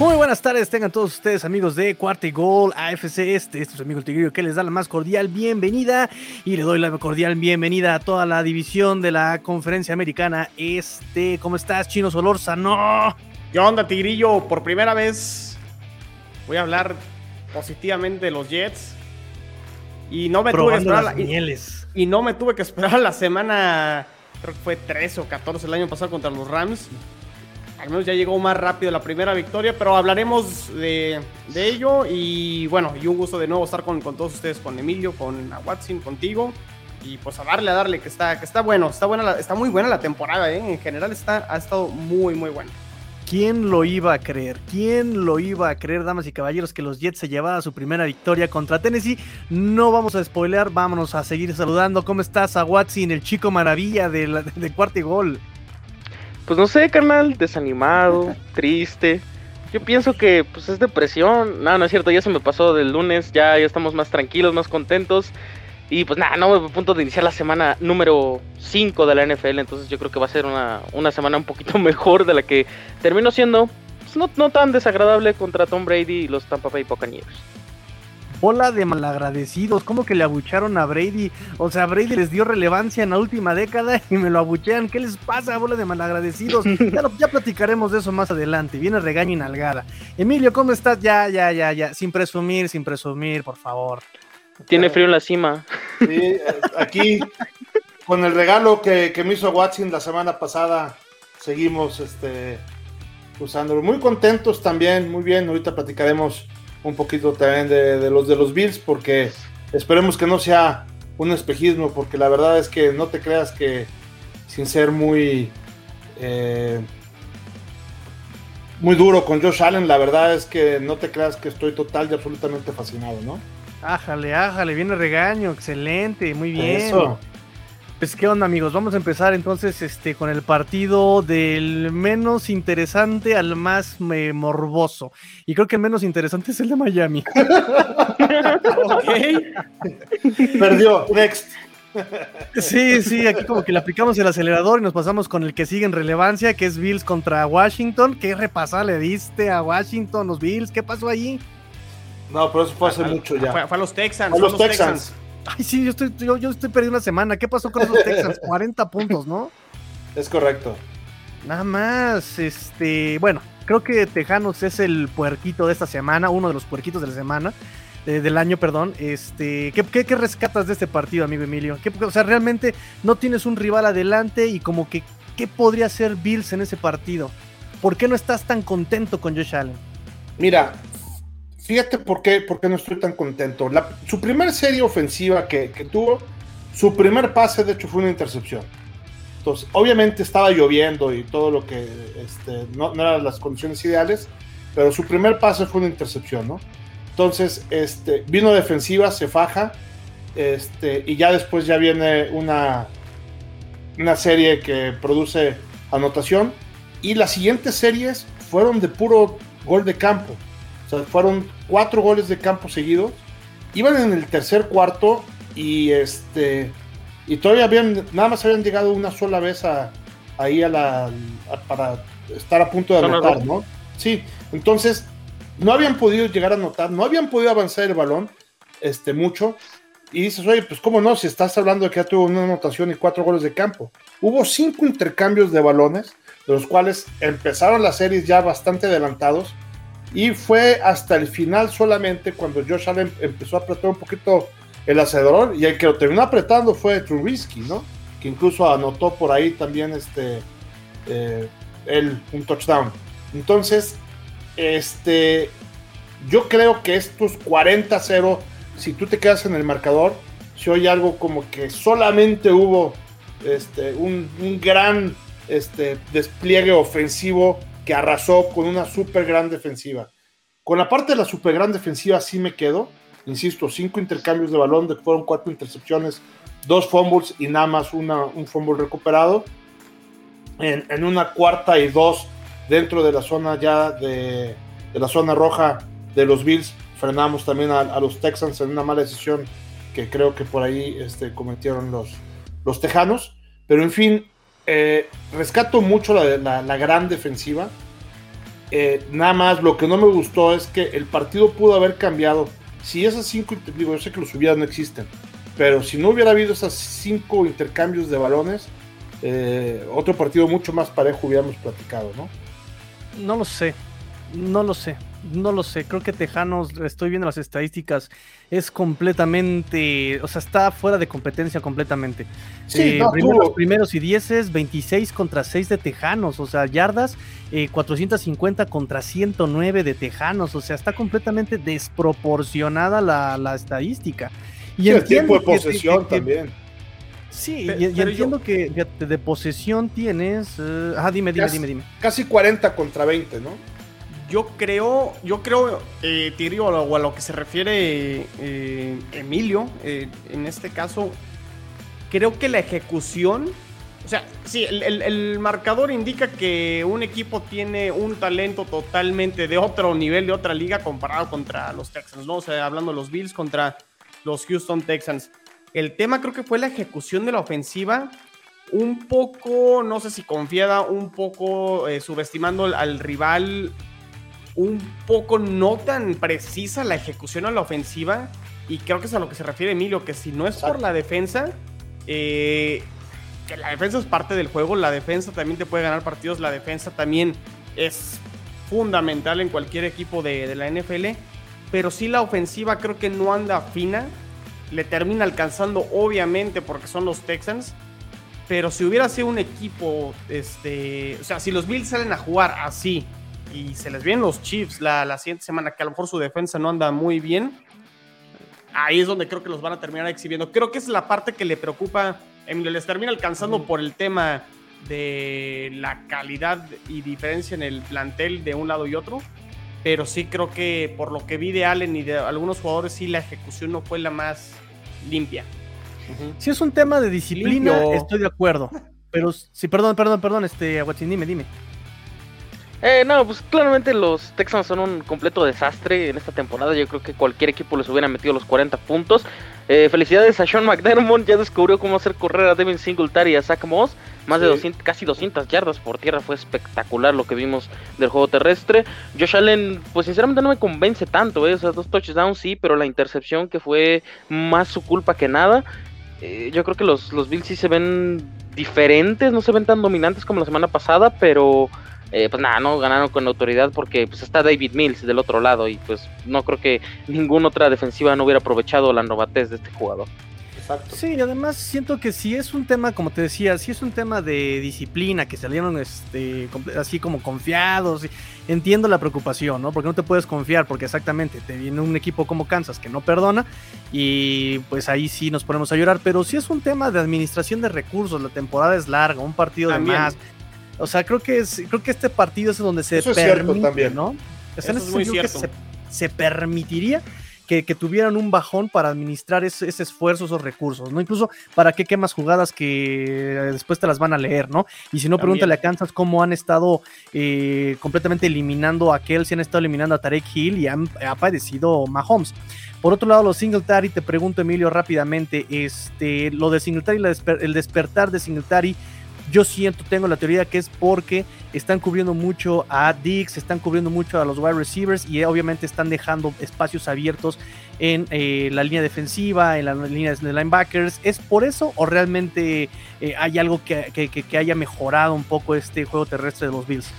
Muy buenas tardes, tengan todos ustedes amigos de Cuarta y Gol AFC Este, este es su amigo el Tigrillo que les da la más cordial bienvenida y le doy la cordial bienvenida a toda la división de la conferencia americana Este. ¿Cómo estás, Chino Solórzano? ¿Qué onda, Tigrillo? Por primera vez voy a hablar positivamente de los Jets y no me tuve que esperar la, y, y no me tuve que esperar la semana, creo que fue 13 o 14 el año pasado contra los Rams al menos ya llegó más rápido la primera victoria, pero hablaremos de, ello y bueno, y un gusto de nuevo estar con, todos ustedes, con Emilio, con Watson, contigo y pues a darle, a darle, que está, que está bueno, está, buena está muy buena la temporada, ¿eh? en general está, ha estado muy, muy buena. ¿Quién lo iba a creer? ¿Quién lo iba a creer, damas y caballeros, que los Jets se llevara su primera victoria contra Tennessee? No vamos a spoilear, vámonos a seguir saludando. ¿Cómo estás, a Watson, el chico maravilla de, de cuarto y gol? Pues no sé, carnal, desanimado, triste. Yo pienso que pues es depresión. No, no es cierto, ya se me pasó del lunes, ya, ya estamos más tranquilos, más contentos. Y pues nada, no, a punto de iniciar la semana número 5 de la NFL, entonces yo creo que va a ser una, una semana un poquito mejor de la que terminó siendo, pues, no, no tan desagradable contra Tom Brady y los Tampa Bay Buccaneers bola de malagradecidos, como que le abucharon a Brady, o sea, Brady les dio relevancia en la última década y me lo abuchean, ¿qué les pasa, bola de malagradecidos? Ya, ya platicaremos de eso más adelante, viene regaño y nalgada. Emilio, ¿cómo estás? Ya, ya, ya, ya, sin presumir, sin presumir, por favor. Tiene frío en la cima. Sí, eh, aquí con el regalo que, me hizo Watson la semana pasada, seguimos este, usándolo. Muy contentos también, muy bien, ahorita platicaremos un poquito también de, los de los Bills, porque esperemos que no sea un espejismo, porque la verdad es que no te creas que sin ser muy eh, muy duro con Josh Allen, la verdad es que no te creas que estoy total y absolutamente fascinado, ¿no? Ájale, ájale, viene regaño, excelente, muy bien. Eso. Pues qué onda amigos, vamos a empezar entonces este con el partido del menos interesante al más eh, morboso. Y creo que el menos interesante es el de Miami. Perdió, next. Sí, sí, aquí como que le aplicamos el acelerador y nos pasamos con el que sigue en relevancia, que es Bills contra Washington. ¿Qué repasada le diste a Washington, los Bills? ¿Qué pasó allí? No, pero eso fue hace mucho ya. Fue, a los Texans. A los, Texans. Ay, sí, yo estoy, yo, yo estoy perdiendo una semana. ¿Qué pasó con esos Texans? 40 puntos, ¿no? Es correcto. Nada más, este, bueno, creo que Tejanos es el puerquito de esta semana, uno de los puerquitos de la semana, del año, perdón. Este, ¿qué, ¿qué, rescatas de este partido, amigo Emilio? o sea, realmente no tienes un rival adelante y como que, ¿qué podría hacer Bills en ese partido? ¿Por qué no estás tan contento con Josh Allen? Mira, fíjate por qué, por qué no estoy tan contento. su primer serie ofensiva que, tuvo, su primer pase de hecho fue una intercepción. Entonces, obviamente estaba lloviendo y todo lo que este, no, eran las condiciones ideales, pero su primer pase fue una intercepción, ¿no? Entonces, este, vino defensiva, se faja, este, y ya después ya viene una, una serie que produce anotación, y las siguientes series fueron de puro gol de campo. O sea, fueron cuatro goles de campo seguidos. Iban en el tercer cuarto y este y todavía habían nada más habían llegado una sola vez a, ahí a la para estar a punto de anotar, ¿no? Sí, entonces no habían podido llegar a anotar, no habían podido avanzar el balón este mucho y dices, "Oye, pues cómo no, si estás hablando de que ya tuvo una anotación y cuatro goles de campo." Hubo cinco intercambios de balones, de los cuales empezaron las series ya bastante adelantados y fue hasta el final solamente cuando Josh Allen empezó a apretar un poquito el acelerador y el que lo terminó apretando fue Trubisky, ¿no? Que incluso anotó por ahí también este eh, un touchdown. Entonces, este yo creo que estos 40-0, si tú te quedas en el marcador, se oye algo como que solamente hubo este, un, un gran este, despliegue ofensivo que arrasó con una super gran defensiva. Con la parte de la super gran defensiva sí me quedo. Insisto, cinco intercambios de balón, de fueron cuatro intercepciones, dos fumbles y nada más una, un fumble recuperado. En, una cuarta y dos dentro de la zona ya de, la zona roja de los Bills, frenamos también a, los Texans en una mala decisión que creo que por ahí este, cometieron los, los Tejanos. Pero en fin, eh, rescato mucho la, gran defensiva. Eh, nada más, lo que no me gustó es que el partido pudo haber cambiado. Si esas cinco, digo, yo sé que los subidas no existen, pero si no hubiera habido esas cinco intercambios de balones, eh, otro partido mucho más parejo hubiéramos platicado, ¿no? No lo sé, no lo sé. No lo sé, creo que Tejanos, estoy viendo las estadísticas, es completamente, o sea, está fuera de competencia completamente. Sí, eh, los primeros y dieces, 26 contra 6 de Tejanos, o sea, yardas, 450 eh, contra 109 de Tejanos, o sea, está completamente desproporcionada la, estadística. Y el tiempo de posesión también. Sí, y, entiendo que de, posesión tienes. ah, dime, dime, dime, dime. Casi 40 contra 20, ¿no? Yo creo, yo creo, eh, o a lo que se refiere eh, Emilio, eh, en este caso, creo que la ejecución, o sea, sí, el, marcador indica que un equipo tiene un talento totalmente de otro nivel, de otra liga, comparado contra los Texans, ¿no? O sea, hablando de los Bills contra los Houston Texans. El tema creo que fue la ejecución de la ofensiva un poco, no sé si confiada, un poco eh, subestimando al rival un poco no tan precisa la ejecución a la ofensiva. Y creo que es a lo que se refiere Emilio, que si no es por la defensa, eh, que la defensa es parte del juego, la defensa también te puede ganar partidos, la defensa también es fundamental en cualquier equipo de, la NFL. Pero si la ofensiva creo que no anda fina. Le termina alcanzando, obviamente, porque son los Texans. Pero si hubiera sido un equipo, este, o sea, si los Bills salen a jugar así, y se les vienen los Chiefs la, la siguiente semana, que a lo mejor su defensa no anda muy bien, ahí es donde creo que los van a terminar exhibiendo. Creo que es la parte que le preocupa, Emilio, les termina alcanzando por el tema de la calidad y diferencia en el plantel de un lado y otro. Pero sí creo que por lo que vi de Allen y de algunos jugadores, sí la ejecución no fue la más limpia. Si es un tema de disciplina, estoy de acuerdo. Pero sí, perdón, perdón, perdón, este, Aguachín, dime, dime. Eh, no, pues claramente los Texans son un completo desastre en esta temporada. Yo creo que cualquier equipo les hubiera metido los 40 puntos. Eh, felicidades a Sean McDermott, ya descubrió cómo hacer correr a Devin Singletary y a Zach Moss. Más de 200, casi 200 yardas por tierra, fue espectacular lo que vimos del juego terrestre. Josh Allen, pues sinceramente no me convence tanto, ¿eh? o sea, dos touchdowns sí, pero la intercepción que fue más su culpa que nada. Eh, yo creo que los, los Bills sí se ven diferentes, no se ven tan dominantes como la semana pasada, pero eh, pues nada, no ganaron con autoridad porque pues está David Mills del otro lado y pues no creo que ninguna otra defensiva no hubiera aprovechado la novatez de este jugador. Exacto. Sí, y además siento que si es un tema, como te decía, si es un tema de disciplina, que salieron este, así como confiados, entiendo la preocupación, ¿no? Porque no te puedes confiar, porque exactamente te viene un equipo como Kansas que no perdona y pues ahí sí nos ponemos a llorar, pero si es un tema de administración de recursos, la temporada es larga, un partido de más, o sea, creo que es, creo que este partido es donde se permite, también. ¿no? Eso es muy cierto. Que se, permitiría que, tuvieran un bajón para administrar ese, esfuerzo, esos recursos, ¿no? Incluso para qué quemas jugadas que después te las van a leer, ¿no? Y si no, pregúntale a Kansas cómo han estado eh, completamente eliminando a Kelsey, han estado eliminando a Tarek Hill y han, ha padecido Mahomes. Por otro lado, los Singletary, te pregunto, Emilio, rápidamente, este, lo de Singletary, el despertar de Singletary yo siento, tengo la teoría que es porque están cubriendo mucho a Dix, están cubriendo mucho a los wide receivers y obviamente están dejando espacios abiertos en eh, la línea defensiva, en la línea de linebackers. ¿Es por eso o realmente eh, hay algo que, haya mejorado un poco este juego terrestre de los Bills?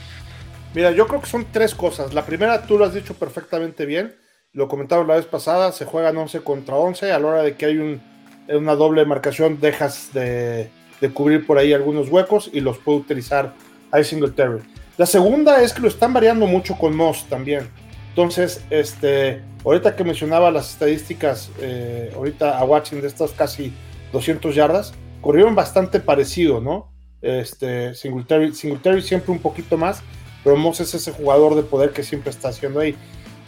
Mira, yo creo que son tres cosas. La primera, tú lo has dicho perfectamente bien. Lo comentaba la vez pasada, se juegan 11 contra 11. A la hora de que hay una doble marcación, dejas de, de cubrir por ahí algunos huecos y los puede utilizar a Singletary. La segunda es que lo están variando mucho con Moss también. Entonces, este, ahorita que mencionaba las estadísticas, eh, ahorita a Watching de estas casi 200 yardas, corrieron bastante parecido, ¿no? Este, Singletary, Singletary siempre un poquito más, pero Moss es ese jugador de poder que siempre está haciendo ahí.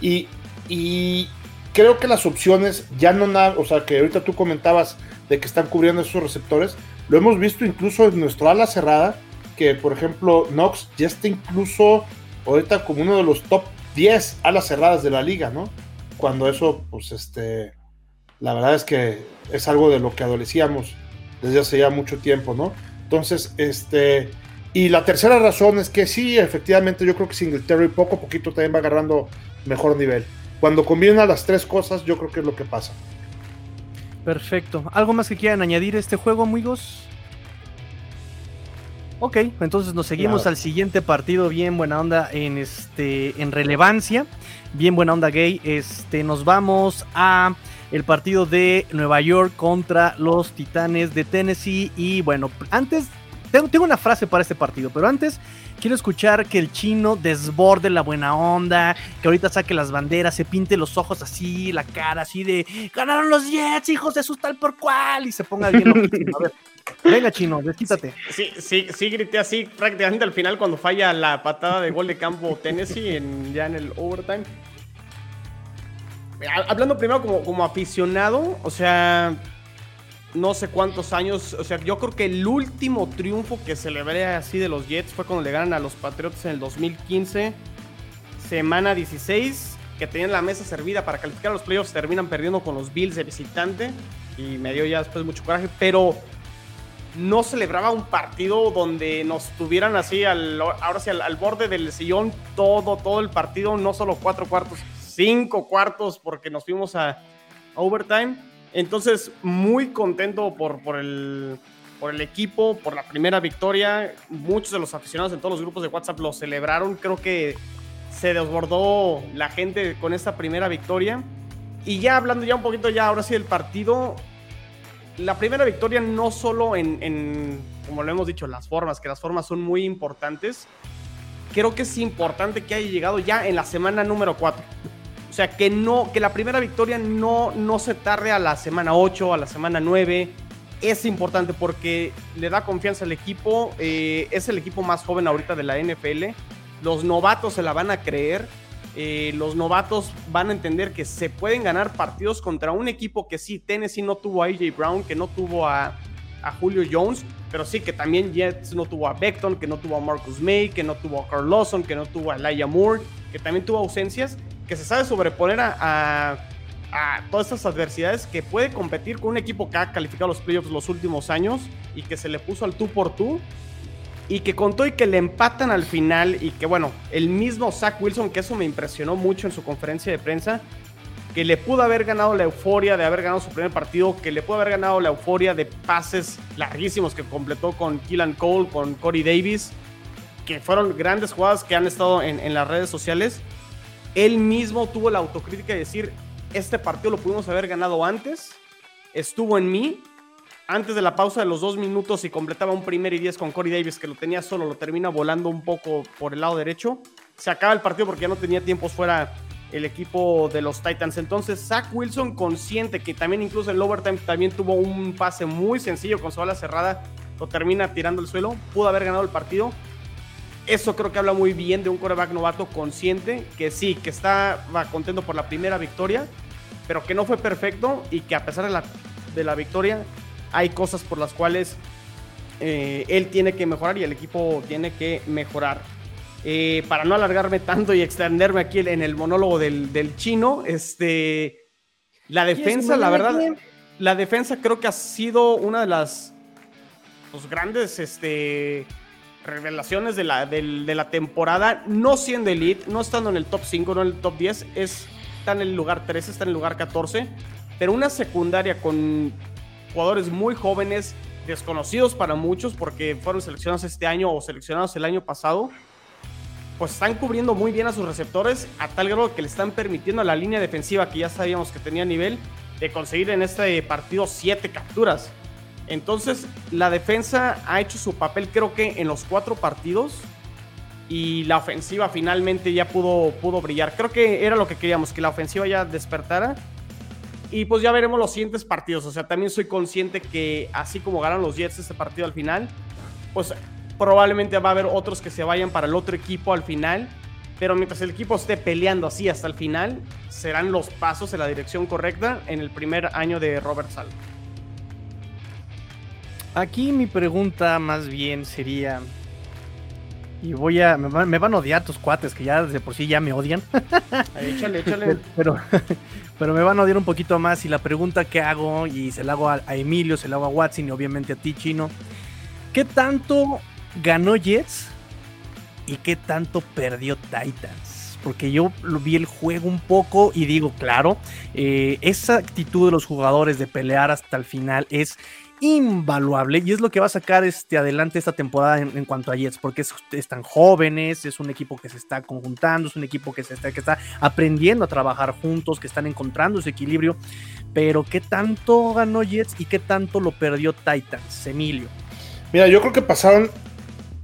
Y, y creo que las opciones ya no nada, o sea, que ahorita tú comentabas de que están cubriendo esos receptores, lo hemos visto incluso en nuestro ala cerrada, que por ejemplo Knox ya está incluso ahorita como uno de los top 10 alas cerradas de la liga, ¿no? Cuando eso, pues este, la verdad es que es algo de lo que adolecíamos desde hace ya mucho tiempo, ¿no? Entonces, este, Y la tercera razón es que sí, efectivamente, yo creo que Singletary poco a poquito también va agarrando mejor nivel. Cuando combina las tres cosas, yo creo que es lo que pasa. Perfecto. ¿Algo más que quieran añadir a este juego, amigos? Ok, entonces nos seguimos al siguiente partido, bien buena onda en este en relevancia, bien buena onda gay. Este nos vamos a el partido de Nueva York contra los Titanes de Tennessee y bueno, antes tengo, tengo una frase para este partido, pero antes quiero escuchar que el chino desborde la buena onda, que ahorita saque las banderas, se pinte los ojos así, la cara así de ganaron los Jets, hijos de su tal por cual, y se ponga bien A ver, venga, chino, desquítate. Sí, sí, sí, grité así prácticamente al final cuando falla la patada de gol de campo Tennessee en, ya en el overtime. Hablando primero como, como aficionado, o sea, no sé cuántos años. O sea, yo creo que el último triunfo que celebré así de los Jets fue cuando le ganan a los Patriots en el 2015, semana 16, que tenían la mesa servida para calificar a los playoffs, terminan perdiendo con los Bills de visitante y me dio ya después mucho coraje, pero no celebraba un partido donde nos tuvieran así, al, ahora sí, al, borde del sillón todo, todo el partido, no solo cuatro cuartos, cinco cuartos, porque nos fuimos a overtime entonces, muy contento por, por, el, por el equipo, por la primera victoria. Muchos de los aficionados en todos los grupos de WhatsApp lo celebraron. Creo que se desbordó la gente con esta primera victoria. Y ya hablando ya un poquito ya ahora sí del partido, la primera victoria no solo en, en, como lo hemos dicho, las formas, que las formas son muy importantes. Creo que es importante que haya llegado ya en la semana número 4 o sea, que no, que la primera victoria no, no se tarde a la semana 8, a la semana 9. Es importante porque le da confianza al equipo. Eh, es el equipo más joven ahorita de la NFL. Los novatos se la van a creer. Eh, los novatos van a entender que se pueden ganar partidos contra un equipo que sí, Tennessee no tuvo a AJ Brown, que no tuvo a, Julio Jones, pero sí que también Jets no tuvo a Beckton, que no tuvo a Marcus May, que no tuvo a Carl Lawson, que no tuvo a Elijah Moore, que también tuvo ausencias que se sabe sobreponer a, todas estas adversidades, que puede competir con un equipo que ha calificado los playoffs los últimos años y que se le puso al tú por tú y que contó y que le empatan al final y que bueno, el mismo Zach Wilson, que eso me impresionó mucho en su conferencia de prensa, que le pudo haber ganado la euforia de haber ganado su primer partido, que le pudo haber ganado la euforia de pases larguísimos que completó con Killan Cole, con Corey Davis, que fueron grandes jugadas que han estado en las redes sociales él mismo tuvo la autocrítica de decir, este partido lo pudimos haber ganado antes, estuvo en mí, antes de la pausa de los dos minutos y completaba un primer y diez con Corey Davis que lo tenía solo, lo termina volando un poco por el lado derecho. Se acaba el partido porque ya no tenía tiempos fuera el equipo de los Titans. Entonces, Zach Wilson consciente que también incluso el overtime también tuvo un pase muy sencillo con su ala cerrada, lo termina tirando al suelo, pudo haber ganado el partido eso creo que habla muy bien de un coreback novato consciente, que sí, que está contento por la primera victoria, pero que no fue perfecto y que a pesar de la, de la victoria hay cosas por las cuales eh, él tiene que mejorar y el equipo tiene que mejorar. Eh, para no alargarme tanto y extenderme aquí en el monólogo del, chino, este, la defensa, la verdad, la defensa creo que ha sido una de las los grandes, este, revelaciones de la, de, la temporada, no siendo elite, no estando en el top 5, no en el top 10, es, está en el lugar 13, está en el lugar 14, pero una secundaria con jugadores muy jóvenes, desconocidos para muchos porque fueron seleccionados este año o seleccionados el año pasado, pues están cubriendo muy bien a sus receptores a tal grado que le están permitiendo a la línea defensiva que ya sabíamos que tenía nivel de conseguir en este partido 7 capturas. Entonces, la defensa ha hecho su papel, creo que en los cuatro partidos. Y la ofensiva finalmente ya pudo, pudo brillar. Creo que era lo que queríamos, que la ofensiva ya despertara. Y pues ya veremos los siguientes partidos. O sea, también soy consciente que así como ganan los Jets este partido al final, pues probablemente va a haber otros que se vayan para el otro equipo al final. Pero mientras el equipo esté peleando así hasta el final, serán los pasos en la dirección correcta en el primer año de Robert Sal. Aquí mi pregunta más bien sería. Y voy a. Me van, a odiar tus cuates, que ya de por sí ya me odian. échale, échale. Pero, pero me van a odiar un poquito más. Y la pregunta que hago, y se la hago a, Emilio, se la hago a Watson y obviamente a ti, Chino. ¿Qué tanto ganó Jets y qué tanto perdió Titans. Porque yo vi el juego un poco y digo, claro, eh, esa actitud de los jugadores de pelear hasta el final es invaluable y es lo que va a sacar este adelante esta temporada en, cuanto a Jets, porque están jóvenes, es un equipo que se está conjuntando, es un equipo que se está, que está aprendiendo a trabajar juntos, que están encontrando ese equilibrio, pero ¿qué tanto ganó Jets y qué tanto lo perdió Titans, Emilio? Mira, yo creo que pasaron,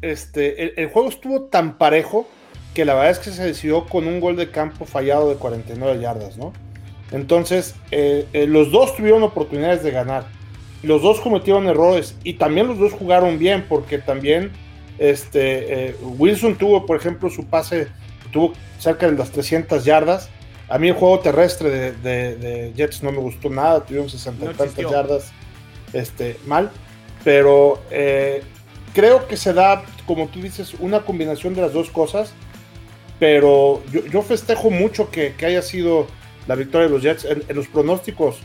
este, el, juego estuvo tan parejo que la verdad es que se decidió con un gol de campo fallado de 49 yardas, ¿no? Entonces, eh, eh, los dos tuvieron oportunidades de ganar los dos cometieron errores y también los dos jugaron bien porque también este, eh, Wilson tuvo, por ejemplo, su pase, tuvo cerca de las 300 yardas. A mí el juego terrestre de, Jets no me gustó nada, tuvieron 60 yardas este, mal, pero eh, creo que se da, como tú dices, una combinación de las dos cosas, pero yo, festejo mucho que, haya sido la victoria de los Jets en, los pronósticos.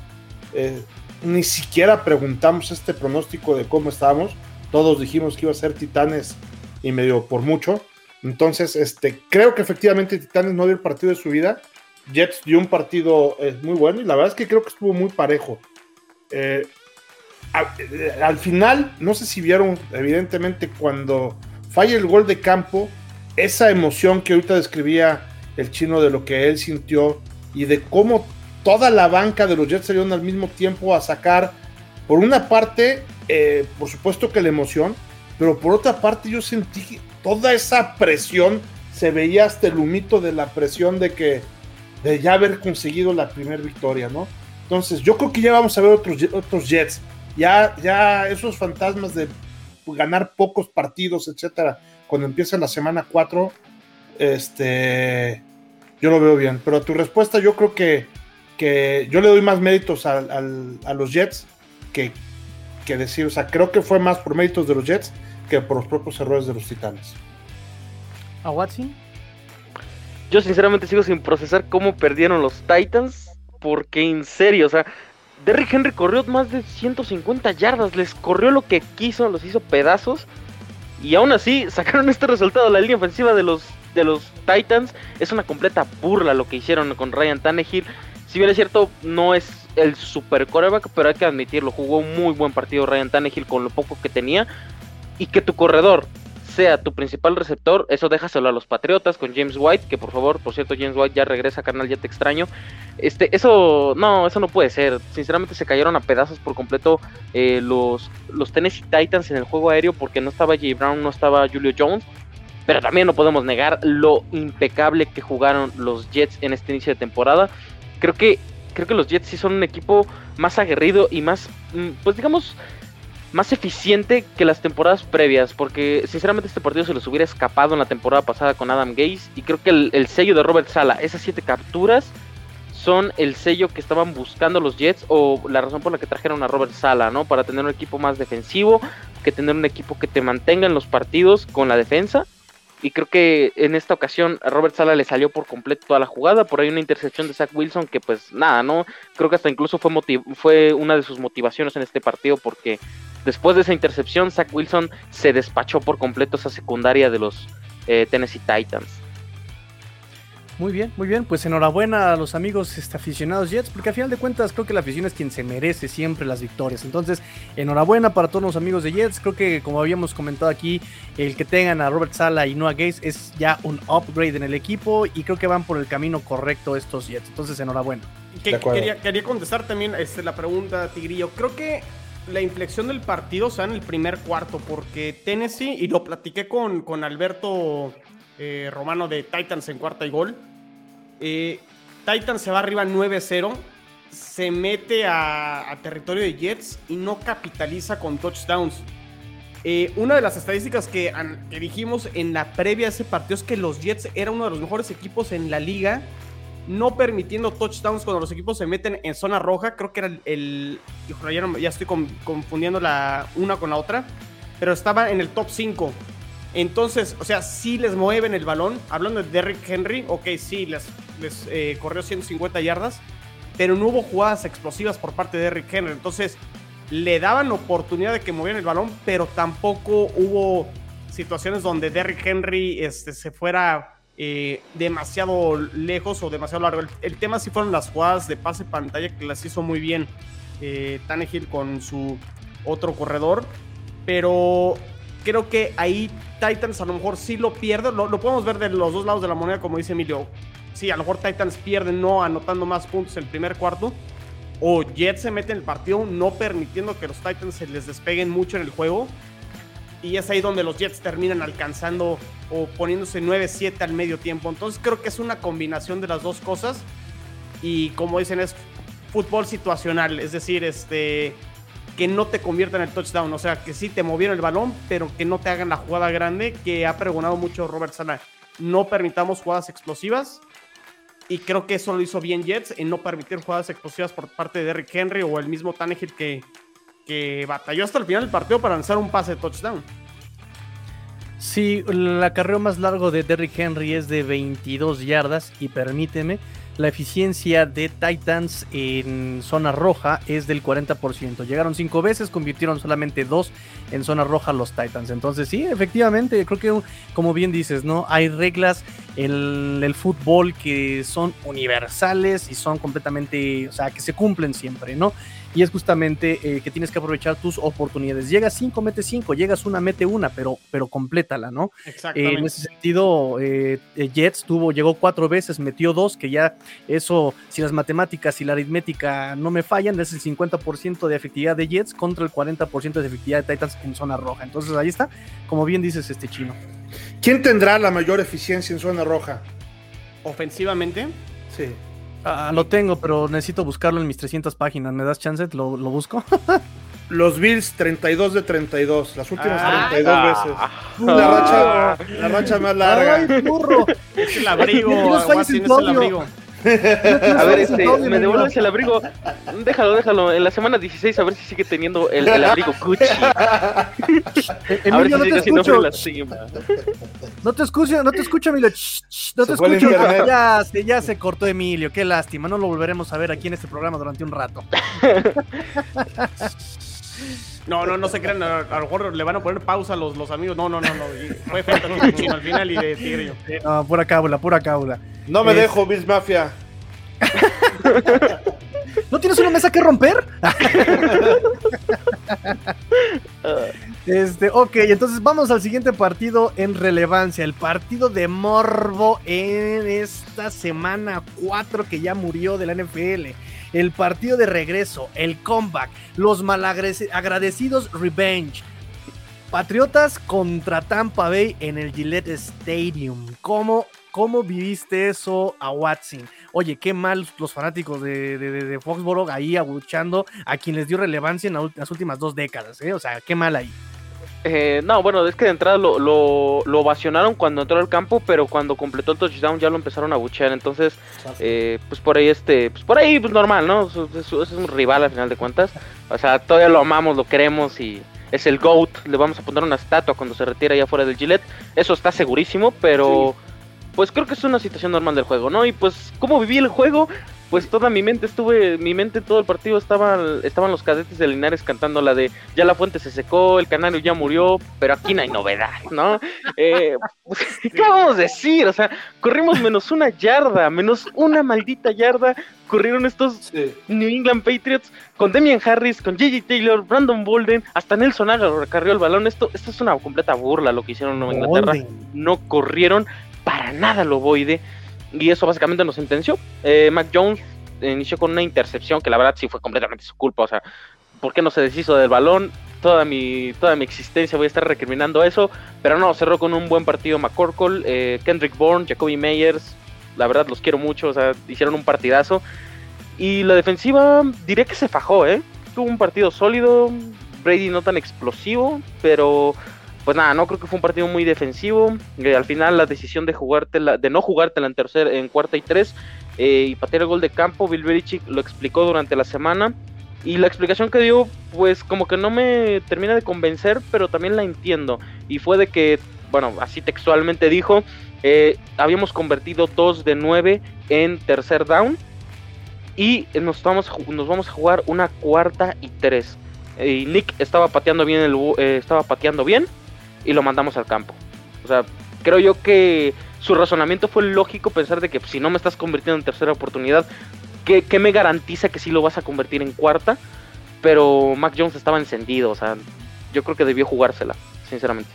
Eh, ni siquiera preguntamos este pronóstico de cómo estábamos. Todos dijimos que iba a ser Titanes y medio por mucho. Entonces, este, creo que efectivamente Titanes no dio el partido de su vida. Jets dio un partido eh, muy bueno y la verdad es que creo que estuvo muy parejo. Eh, eh, al, final, no sé si vieron, evidentemente, cuando falla el gol de campo, esa emoción que ahorita describía el chino de lo que él sintió y de cómo toda la banca de los Jets salieron al mismo tiempo a sacar, por una parte, eh, por supuesto que la emoción, pero por otra parte yo sentí toda esa presión, se veía hasta el humito de la presión de que, de ya haber conseguido la primera victoria, ¿no? Entonces yo creo que ya vamos a ver otros, otros Jets, ya, ya esos fantasmas de ganar pocos partidos, etcétera, cuando empieza la semana 4, este, yo lo veo bien, pero tu respuesta yo creo que que yo le doy más méritos a, los Jets que, que, decir, o sea, creo que fue más por méritos de los Jets que por los propios errores de los Titanes. ¿A Watson? Yo sinceramente sigo sin procesar cómo perdieron los Titans, porque en serio, o sea, Derrick Henry corrió más de 150 yardas, les corrió lo que quiso, los hizo pedazos, y aún así sacaron este resultado. La línea ofensiva de los, de los Titans es una completa burla lo que hicieron con Ryan Tannehill si bien es cierto, no es el super coreback, pero hay que admitirlo, jugó un muy buen partido Ryan Tannehill con lo poco que tenía. Y que tu corredor sea tu principal receptor, eso déjaselo a los Patriotas con James White, que por favor, por cierto, James White ya regresa, carnal, ya te extraño. Este, eso, no, eso no puede ser. Sinceramente se cayeron a pedazos por completo eh, los, los Tennessee Titans en el juego aéreo porque no estaba Jay Brown, no estaba Julio Jones. Pero también no podemos negar lo impecable que jugaron los Jets en este inicio de temporada creo que creo que los Jets sí son un equipo más aguerrido y más, mm, pues digamos, más eficiente que las temporadas previas, porque sinceramente este partido se les hubiera escapado en la temporada pasada con Adam Gaze y creo que el, sello de Robert Sala, esas siete capturas, son el sello que estaban buscando los Jets o la razón por la que trajeron a Robert Sala, ¿no? Para tener un equipo más defensivo, que tener un equipo que te mantenga en los partidos con la defensa y creo que en esta ocasión a Robert Sala le salió por completo toda la jugada. Por ahí una intercepción de Zach Wilson que pues nada, ¿no? Creo que hasta incluso fue, fue una de sus motivaciones en este partido porque después de esa intercepción Zach Wilson se despachó por completo esa secundaria de los eh, Tennessee Titans. Muy bien, muy bien. Pues enhorabuena a los amigos este, aficionados Jets, porque a final de cuentas creo que la afición es quien se merece siempre las victorias. Entonces, enhorabuena para todos los amigos de Jets. Creo que, como habíamos comentado aquí, el que tengan a Robert Sala y Noah Gaze es ya un upgrade en el equipo y creo que van por el camino correcto estos Jets. Entonces, enhorabuena. quería, quería, contestar también este, la pregunta, Tigrillo. Creo que la inflexión del partido se da en el primer cuarto, porque Tennessee, y lo platiqué con, con Alberto eh, romano de Titans en cuarta y gol. Eh, Titans se va arriba 9-0, se mete a, territorio de Jets y no capitaliza con touchdowns. Eh, una de las estadísticas que, que, dijimos en la previa de ese partido es que los Jets eran uno de los mejores equipos en la liga, no permitiendo touchdowns cuando los equipos se meten en zona roja. Creo que era el. ya, ya, estoy confundiendo la una con la otra, pero estaba en el top 5 entonces, o sea, sí les mueven el balón. Hablando de Derrick Henry, ok, sí, les, eh, corrió 150 yardas, pero no hubo jugadas explosivas por parte de Derrick Henry. Entonces, le daban oportunidad de que movieran el balón, pero tampoco hubo situaciones donde Derrick Henry este, se fuera eh, demasiado lejos o demasiado largo. El, tema sí fueron las jugadas de pase pantalla que las hizo muy bien eh, Tannehill con su otro corredor, pero creo que ahí Titans a lo mejor sí lo pierde, lo, podemos ver de los dos lados de la moneda, como dice Emilio. Sí, a lo mejor Titans pierden no anotando más puntos el primer cuarto, o Jets se mete en el partido no permitiendo que los Titans se les despeguen mucho en el juego. Y es ahí donde los Jets terminan alcanzando o poniéndose 9-7 al medio tiempo. Entonces creo que es una combinación de las dos cosas. Y como dicen, es fútbol situacional. Es decir, este que no te convierta en el touchdown. O sea, que sí te movieron el balón, pero que no te hagan la jugada grande que ha pregonado mucho Robert Sala. No permitamos jugadas explosivas y creo que eso lo hizo bien Jets en no permitir jugadas explosivas por parte de Derrick Henry o el mismo Tannehill que, que batalló hasta el final del partido para lanzar un pase de touchdown. Sí, el acarreo más largo de Derrick Henry es de 22 yardas y permíteme, la eficiencia de Titans en zona roja es del 40%. Llegaron cinco veces, convirtieron solamente dos en zona roja los Titans. Entonces sí, efectivamente, creo que como bien dices, ¿no? Hay reglas en el fútbol que son universales y son completamente, o sea, que se cumplen siempre, ¿no? Y es justamente eh, que tienes que aprovechar tus oportunidades. Llegas 5, mete 5, llegas una, mete una, pero, pero complétala, ¿no? Exactamente. en ese sentido, eh, eh, Jets tuvo, llegó cuatro veces, metió dos, que ya eso, si las matemáticas y la aritmética no me fallan, es el 50% de efectividad de Jets contra el 40% de efectividad de Titans en zona roja. Entonces ahí está, como bien dices este chino. ¿Quién tendrá la mayor eficiencia en zona roja? Ofensivamente. Sí. Ah, lo tengo, pero necesito buscarlo en mis 300 páginas. ¿Me das chance? ¿Lo, lo busco? Los Bills 32 de 32, las últimas 32 ah. veces. la, racha, la racha más larga. ¡Ay, burro! Es el abrigo, es el abrigo. A ver, este, me devuelves el abrigo. Déjalo, déjalo. En la semana 16 a ver si sigue teniendo el, el abrigo Gucci. a ver si no sigue siendo No te escucho, no te escucho, Emilio. no te escucho. Ya, ya se cortó Emilio. Qué lástima. No lo volveremos a ver aquí en este programa durante un rato. No, no, no se crean. A, lo mejor le van a poner pausa a los, los amigos. No, no, no. no. Fue frente al final y de Tigre. No, pura cábula, pura cábula. No me dejo, Bills Mafia. ¿No tienes una mesa que romper? este, ok, entonces vamos al siguiente partido en relevancia. El partido de Morbo en esta semana 4 que ya murió de la NFL. El partido de regreso, el comeback, los malagradecidos revenge. Patriotas contra Tampa Bay en el Gillette Stadium. ¿Cómo ¿Cómo viviste eso a Watson? Oye, qué mal los fanáticos de, de, Foxborough ahí abuchando a quien les dio relevancia en las últimas dos décadas, ¿eh? O sea, qué mal ahí. Eh, no, bueno, es que de entrada lo, lo, ovacionaron cuando entró al campo, pero cuando completó el touchdown ya lo empezaron a buchear. Entonces, eh, pues por ahí, este, pues por ahí, pues normal, ¿no? Es, es, un rival al final de cuentas. O sea, todavía lo amamos, lo queremos y es el GOAT. Le vamos a poner una estatua cuando se retira allá fuera del Gillette. Eso está segurísimo, pero pues creo que es una situación normal del juego, ¿no? Y pues, ¿cómo viví el juego? Pues toda mi mente estuve, mi mente todo el partido estaba, estaban los cadetes de Linares cantando la de ya la fuente se secó, el canario ya murió, pero aquí no hay novedad, ¿no? Eh, pues, ¿Qué vamos a decir? O sea, corrimos menos una yarda, menos una maldita yarda, corrieron estos New England Patriots con Demian Harris, con J.J. Taylor, Brandon Bolden, hasta Nelson Aguilar recarrió el balón. Esto, esto es una completa burla lo que hicieron en Nueva Inglaterra. No corrieron, para nada lo voide. Y eso básicamente nos sentenció. Eh, Mac Jones inició con una intercepción que la verdad sí fue completamente su culpa. O sea, ¿por qué no se deshizo del balón? Toda mi, toda mi existencia voy a estar recriminando eso. Pero no, cerró con un buen partido McCorkle, eh, Kendrick Bourne, Jacoby Meyers. La verdad los quiero mucho, o sea, hicieron un partidazo. Y la defensiva, diré que se fajó, ¿eh? Tuvo un partido sólido, Brady no tan explosivo, pero pues nada, no creo que fue un partido muy defensivo. Eh, al final la decisión de jugártela, de no jugártela en en cuarta y tres eh, y patear el gol de campo, Bill lo explicó durante la semana. Y la explicación que dio, pues como que no me termina de convencer, pero también la entiendo. Y fue de que, bueno, así textualmente dijo, eh, habíamos convertido dos de nueve en tercer down. Y nos vamos, nos vamos a jugar una cuarta y tres. Y Nick estaba pateando bien, el, estaba pateando bien y lo mandamos al campo. O sea, creo yo que su razonamiento fue lógico pensar de que si no me estás convirtiendo en tercera oportunidad, ¿qué, ¿qué, me garantiza que sí lo vas a convertir en cuarta? Pero Mac Jones estaba encendido, o sea, yo creo que debió jugársela, sinceramente.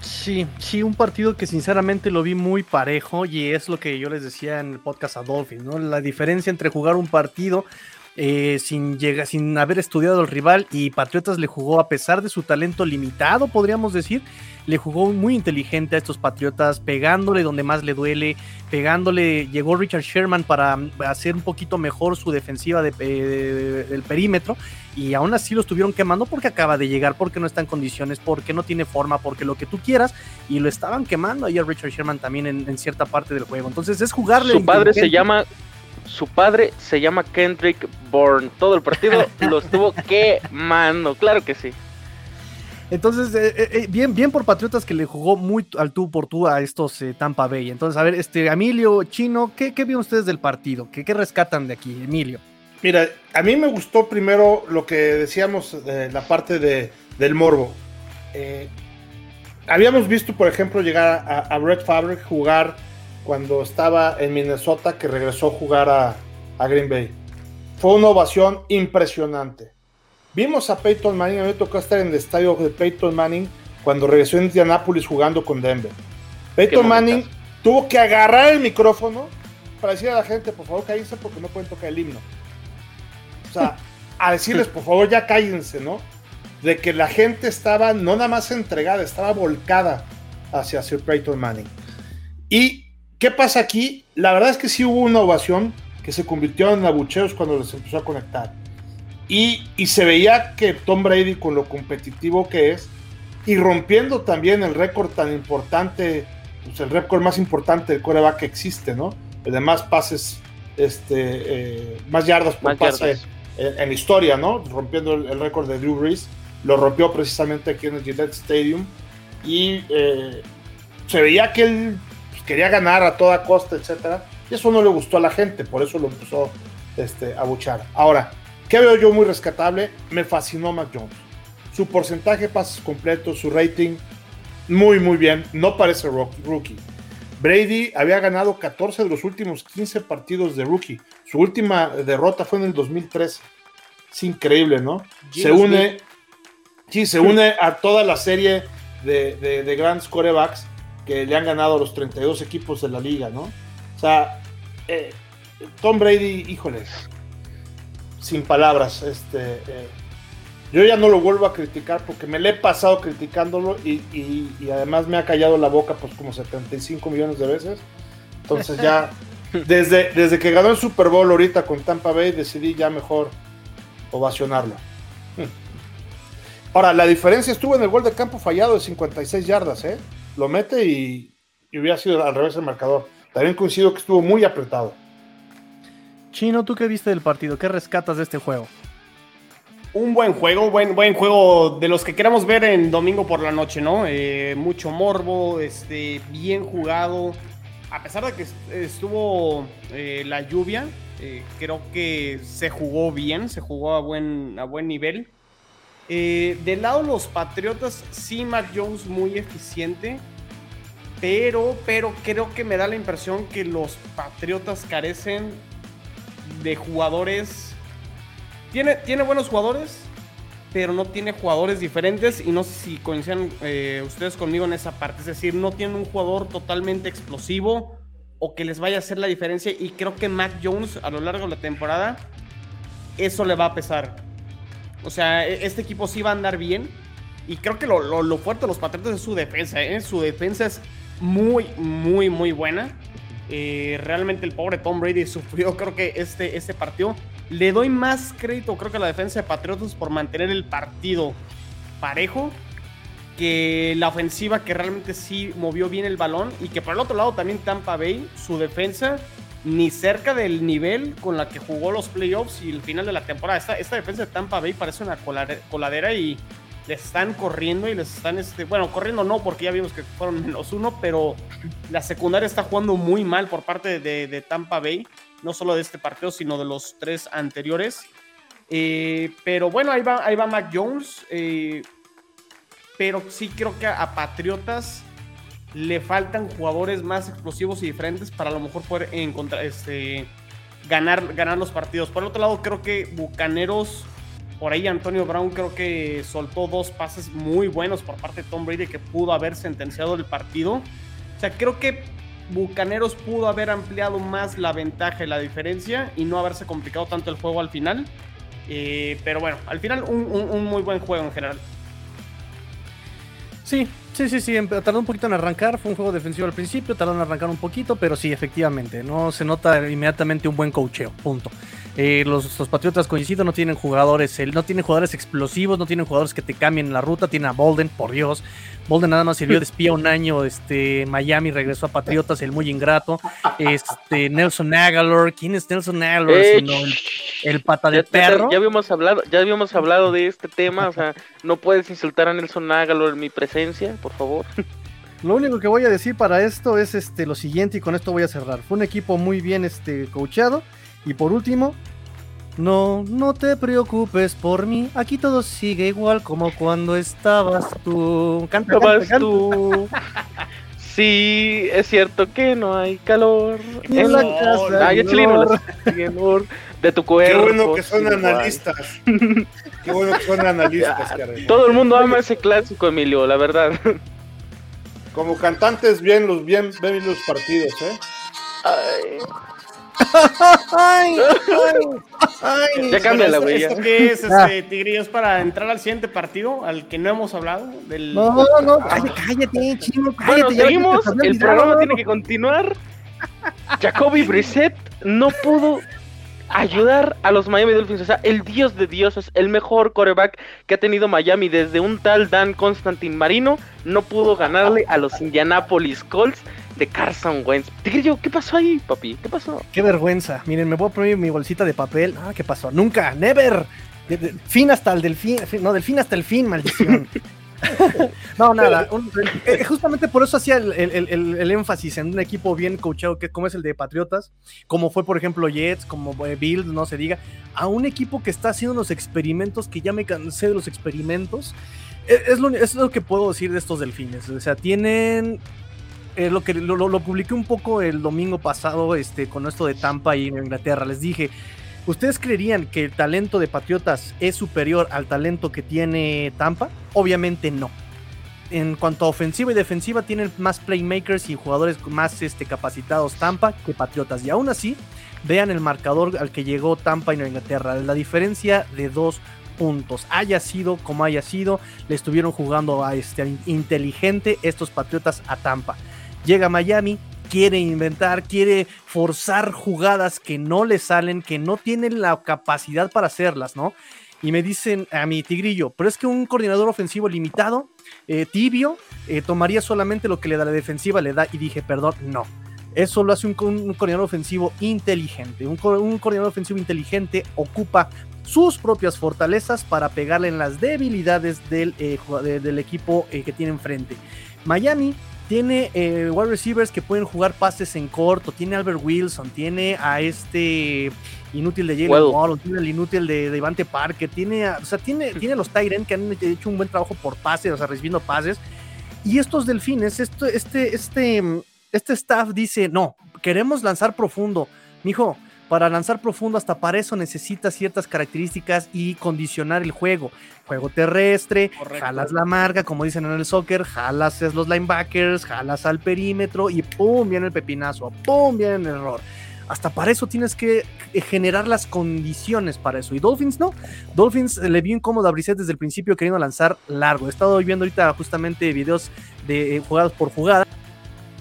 Sí, sí, un partido que sinceramente lo vi muy parejo y es lo que yo les decía en el podcast a Dolphins, ¿no? La diferencia entre jugar un partido eh, sin, llegar, sin haber estudiado al rival y Patriotas le jugó a pesar de su talento limitado, podríamos decir, le jugó muy inteligente a estos Patriotas, pegándole donde más le duele, pegándole, llegó Richard Sherman para hacer un poquito mejor su defensiva eh, del perímetro y aún así lo estuvieron quemando porque acaba de llegar, porque no está en condiciones, porque no tiene forma, porque lo que tú quieras y lo estaban quemando ahí a Richard Sherman también en, cierta parte del juego. Entonces es jugarle. Su padre se llama su padre se llama Kendrick Bourne. Todo el partido lo estuvo quemando, claro que sí. Entonces, eh, eh, eh, bien, bien por Patriotas que le jugó muy al tú por tú a estos Tampa Bay. Entonces, a ver, este Emilio Chino, ¿qué, qué vieron ustedes del partido? ¿Qué, ¿Qué, rescatan de aquí, Emilio? Mira, a mí me gustó primero lo que decíamos de la parte de, del morbo. habíamos visto, por ejemplo, llegar a, a Brett Favre jugar cuando estaba en Minnesota, que regresó a jugar a, a Green Bay. Fue una ovación impresionante Vimos a Peyton Manning, a mí me tocó estar en el estadio de Peyton Manning cuando regresó en Indianapolis jugando con Denver. Peyton Manning tuvo que agarrar el micrófono para decir a la gente, por favor cállense porque no pueden tocar el himno. O sea, a decirles, por favor ya cállense, ¿no? De que la gente estaba no nada más entregada, estaba volcada hacia Sir Peyton Manning. ¿Y qué pasa aquí? La verdad es que sí hubo una ovación que se convirtió en abucheos cuando les empezó a conectar. Y, se veía que Tom Brady, con lo competitivo que es, y rompiendo también el récord tan importante, pues el récord más importante del coreback que existe, ¿no? El de más pases, este, eh, más yardas por pase En, historia, ¿no? Rompiendo el, récord de Drew Brees. Lo rompió precisamente aquí en el Gillette Stadium. Y eh, se veía que él quería ganar a toda costa, etcétera. Y eso no le gustó a la gente, por eso lo empezó este, a buchar. Ahora, ¿Qué veo yo muy rescatable? Me fascinó Mac Jones. Su porcentaje de pases completos, su rating, muy, muy bien. No parece rookie. Brady había ganado 14 de los últimos 15 partidos de rookie. Su última derrota fue en el 2013. Es increíble, ¿no? se une, sí, se une a toda la serie de, de, grandes corebacks que le han ganado a los 32 equipos de la liga, ¿no? O sea, eh, Tom Brady, híjoles, sin palabras. Este, eh, yo ya no lo vuelvo a criticar porque me le he pasado criticándolo y, además me ha callado la boca pues como 75 millones de veces. Entonces ya, desde, desde que ganó el Super Bowl ahorita con Tampa Bay, decidí ya mejor ovacionarlo. Ahora, la diferencia estuvo en el gol de campo fallado de 56 yardas, ¿eh? Lo mete y, y hubiera sido al revés el marcador. También coincido que estuvo muy apretado. Chino, ¿tú qué viste del partido? ¿Qué rescatas de este juego? Un buen juego, buen, buen juego de los que queramos ver en domingo por la noche, ¿no? Eh, mucho morbo, este, bien jugado. A pesar de que estuvo eh, la lluvia, eh, creo que se jugó bien, se jugó a buen, a buen nivel. Del lado de los Patriotas, sí, Mac Jones muy eficiente. Pero, pero creo que me da la impresión que los Patriotas carecen de jugadores. Tiene, tiene buenos jugadores, pero no tiene jugadores diferentes. Y no sé si coinciden eh, ustedes conmigo en esa parte. Es decir, no tiene un jugador totalmente explosivo o que les vaya a hacer la diferencia. Y creo que Mac Jones a lo largo de la temporada, eso le va a pesar. O sea, e, este equipo sí va a andar bien. Y creo que lo, fuerte de los Patriotas es su defensa. ¿eh? Su defensa es muy, muy, muy buena. Eh, realmente el pobre Tom Brady sufrió, creo que este, este partido. Le doy más crédito, creo que a la defensa de Patriotas por mantener el partido parejo que la ofensiva que realmente sí movió bien el balón y que por el otro lado también Tampa Bay, su defensa ni cerca del nivel con la que jugó los playoffs y el final de la temporada. Esta, esta defensa de Tampa Bay parece una coladera y les están corriendo y les están, este, bueno, corriendo no, porque ya vimos que fueron menos uno, pero la secundaria está jugando muy mal por parte de, Tampa Bay, no solo de este partido, sino de los tres anteriores. Eh, pero bueno, ahí va, ahí va Mac Jones. Eh, pero sí creo que a Patriotas le faltan jugadores más explosivos y diferentes para a lo mejor poder encontrar, este, ganar, ganar los partidos. Por el otro lado, creo que Bucaneros, por ahí Antonio Brown creo que soltó dos pases muy buenos por parte de Tom Brady que pudo haber sentenciado el partido. O sea, creo que Bucaneros pudo haber ampliado más la ventaja y la diferencia y no haberse complicado tanto el juego al final. Eh, pero bueno, al final un muy buen juego en general. Sí, sí, sí, sí, tardó un poquito en arrancar, fue un juego defensivo al principio, tardó en arrancar un poquito, pero sí, efectivamente, no se nota inmediatamente un buen cocheo, punto. Eh, los, Patriotas coincido, no tienen jugadores, no tienen jugadores explosivos, no tienen jugadores que te cambien la ruta, tienen a Bolden, por Dios. Bolden nada más sirvió de espía un año, este, Miami regresó a Patriotas, el muy ingrato. Este, Nelson Aguilar, ¿quién es Nelson Aguilar? el, pata de perro. Ya, habíamos hablado, ya habíamos hablado de este tema, o sea, no puedes insultar a Nelson Aguilar en mi presencia, por favor. Lo único que voy a decir para esto es este lo siguiente y con esto voy a cerrar. Fue un equipo muy bien este coachado y por último, no, no te preocupes por mí. Aquí todo sigue igual como cuando estabas tú. Cantabas tú. sí, es cierto que no hay calor en la casa. Ay, de tu cuerpo. Qué bueno que son analistas. Qué bueno que son analistas, Todo el mundo ama ese clásico, Emilio, la verdad. Como cantantes bien los bien ven los partidos, ¿eh? Ay ay, ay, ya cambia la güey. ¿Esto qué es, ah. este, Tigrillos, para entrar al siguiente partido, al que no hemos hablado? Del... No, no, cállate, cállate, chino, cállate. Bueno, seguimos, el programa tiene que continuar. Jacoby Brissett no pudo ayudar a los Miami Dolphins. O sea, el dios de dioses, el mejor coreback que ha tenido Miami desde un tal Dan Constantin Marino, no pudo ganarle a los Indianapolis Colts de Carson Wentz. Tigrillo, ¿qué pasó ahí, papi? ¿Qué pasó? Qué vergüenza. Miren, me voy a poner mi bolsita de papel. Ah, ¿qué pasó? Nunca, never. fin hasta el delfín, no, delfín hasta el fin, maldición. no, nada. Eh, justamente por eso hacía el, énfasis en un equipo bien coachado, que como es el de Patriotas, como fue, por ejemplo, Jets, como eh, Bills, no se diga, a un equipo que está haciendo los experimentos, que ya me cansé de los experimentos. E, es, lo, es lo que puedo decir de estos delfines. O sea, tienen eh, lo que lo, publiqué un poco el domingo pasado este, con esto de Tampa y Inglaterra. Les dije, ¿ustedes creerían que el talento de Patriotas es superior al talento que tiene Tampa? Obviamente no. En cuanto a ofensiva y defensiva, tienen más playmakers y jugadores más este, capacitados Tampa que Patriotas. Y aún así, vean el marcador al que llegó Tampa y Inglaterra. La diferencia de dos puntos. Haya sido como haya sido, le estuvieron jugando a este inteligente estos Patriotas a Tampa llega a Miami, quiere inventar, quiere forzar jugadas que no le salen, que no tienen la capacidad para hacerlas, ¿no? Y me dicen a mi tigrillo, pero es que un coordinador ofensivo limitado, eh, tibio, eh, tomaría solamente lo que le da la defensiva, le da, y dije, perdón, no. Eso lo hace un, coordinador ofensivo inteligente. Un, coordinador ofensivo inteligente ocupa sus propias fortalezas para pegarle en las debilidades del, eh, del equipo que tiene enfrente. Miami tiene eh, wide receivers que pueden jugar pases en corto. Tiene Albert Wilson. Tiene a este inútil de Jalen Waddle. Tiene el inútil de, Devante Parker. Tiene, o sea, tiene, tiene los Tyren que han hecho un buen trabajo por pases, o sea, recibiendo pases. Y estos delfines, esto, este, este, este staff dice: No, queremos lanzar profundo. Mijo, para lanzar profundo hasta para eso necesitas ciertas características y condicionar el juego. Juego terrestre, jalas la marca, como dicen en el soccer, jalas los linebackers, jalas al perímetro y pum, viene el pepinazo, pum, viene el error. Hasta para eso tienes que eh, generar las condiciones para eso. Y Dolphins no. Dolphins le vio incómodo a Brissett desde el principio queriendo lanzar largo. He estado viendo ahorita justamente videos de eh, jugadas por jugada.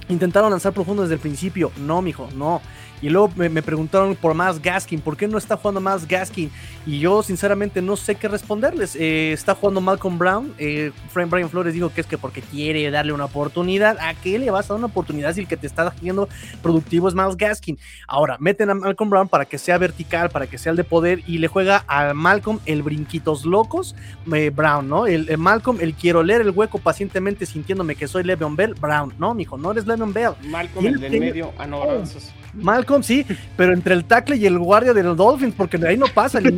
Intentaron lanzar profundo desde el principio. No, mijo, no. Y luego me, preguntaron por más Gaskin, ¿por qué no está jugando más Gaskin? Y yo sinceramente no sé qué responderles. Eh, está jugando Malcolm Brown. Eh, Frank Brian Flores dijo que es que porque quiere darle una oportunidad. ¿A qué le vas a dar una oportunidad si el que te está haciendo productivo es Miles Gaskin? Ahora, meten a Malcolm Brown para que sea vertical, para que sea el de poder y le juega a Malcolm el brinquitos locos eh, Brown, ¿no? El, Malcolm, el quiero leer el hueco pacientemente sintiéndome que soy Le'Veon Bell, Brown, ¿no, mijo? No eres Le'Veon Bell. Malcolm, el del medio, ah, no, Malcolm, sí, pero entre el tackle y el guardia de los Dolphins, porque ahí no pasa el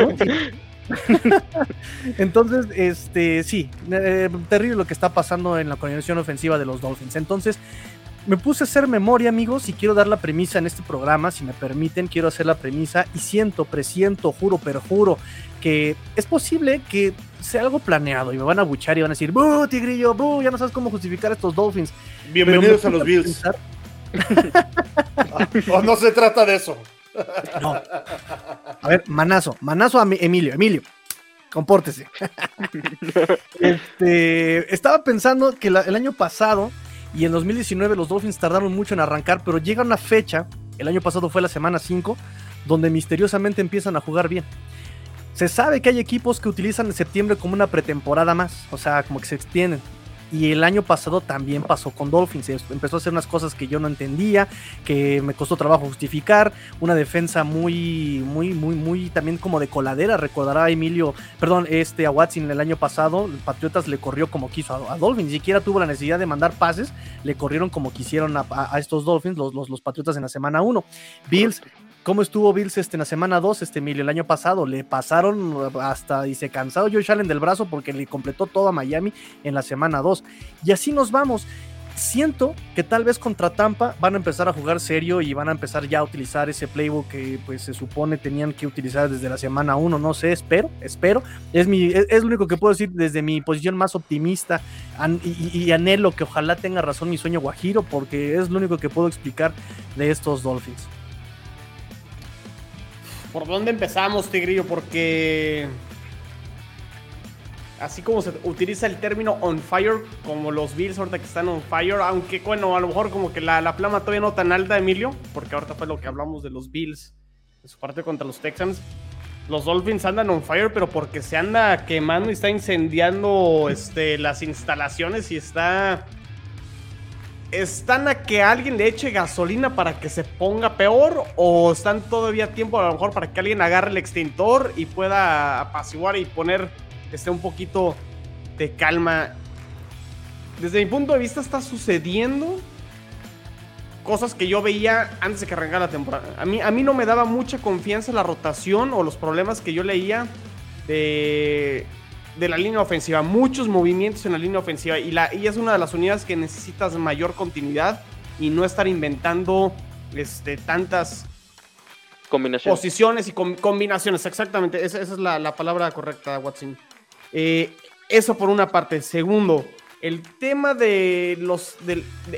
Entonces, este, sí, eh, terrible lo que está pasando en la coordinación ofensiva de los Dolphins. Entonces, me puse a hacer memoria, amigos, y quiero dar la premisa en este programa, si me permiten, quiero hacer la premisa y siento, presiento, juro, perjuro, que es posible que sea algo planeado y me van a buchar y van a decir, ¡buh, tigrillo, buh! Ya no sabes cómo justificar estos Dolphins. Bienvenidos a los Bills. o no se trata de eso. No. A ver, manazo, manazo a Emilio, Emilio, compórtese. Este, estaba pensando que el año pasado y en 2019 los Dolphins tardaron mucho en arrancar, pero llega una fecha, el año pasado fue la semana 5, donde misteriosamente empiezan a jugar bien. Se sabe que hay equipos que utilizan septiembre como una pretemporada más, o sea, como que se extienden. Y el año pasado también pasó con Dolphins. Empezó a hacer unas cosas que yo no entendía, que me costó trabajo justificar. Una defensa muy, muy, muy, muy también como de coladera. Recordará a Emilio, perdón, este a Watson el año pasado. Patriotas le corrió como quiso a, Dolphins. Ni siquiera tuvo la necesidad de mandar pases. Le corrieron como quisieron a, estos Dolphins, los, los, Patriotas en la semana 1. Bills ¿Cómo estuvo Bills este, en la semana 2, este Emilio, el año pasado? Le pasaron hasta y se cansado Josh Allen del brazo porque le completó todo a Miami en la semana 2. Y así nos vamos. Siento que tal vez contra Tampa van a empezar a jugar serio y van a empezar ya a utilizar ese playbook que pues se supone tenían que utilizar desde la semana 1, no sé, espero, espero. Es, mi, es, lo único que puedo decir desde mi posición más optimista y, y anhelo que ojalá tenga razón mi sueño guajiro porque es lo único que puedo explicar de estos Dolphins. ¿Por dónde empezamos, Tigrillo? Porque así como se utiliza el término on fire, como los Bills ahorita que están on fire, aunque bueno, a lo mejor como que la, la plama todavía no tan alta, Emilio, porque ahorita fue lo que hablamos de los Bills en su parte contra los Texans. Los Dolphins andan on fire, pero porque se anda quemando y está incendiando este, las instalaciones y está ¿Están a que alguien le eche gasolina para que se ponga peor? ¿O están todavía tiempo a lo mejor para que alguien agarre el extintor y pueda apaciguar y poner este, un poquito de calma? Desde mi punto de vista está sucediendo cosas que yo veía antes de que arrancara la temporada. A mí, a mí no me daba mucha confianza la rotación o los problemas que yo leía de de la línea ofensiva, muchos movimientos en la línea ofensiva y, la, y es una de las unidades que necesitas mayor continuidad y no estar inventando este, tantas combinaciones. posiciones y combinaciones, exactamente, esa, es la, palabra correcta, Watson. Eh, eso por una parte. Segundo, el tema de los,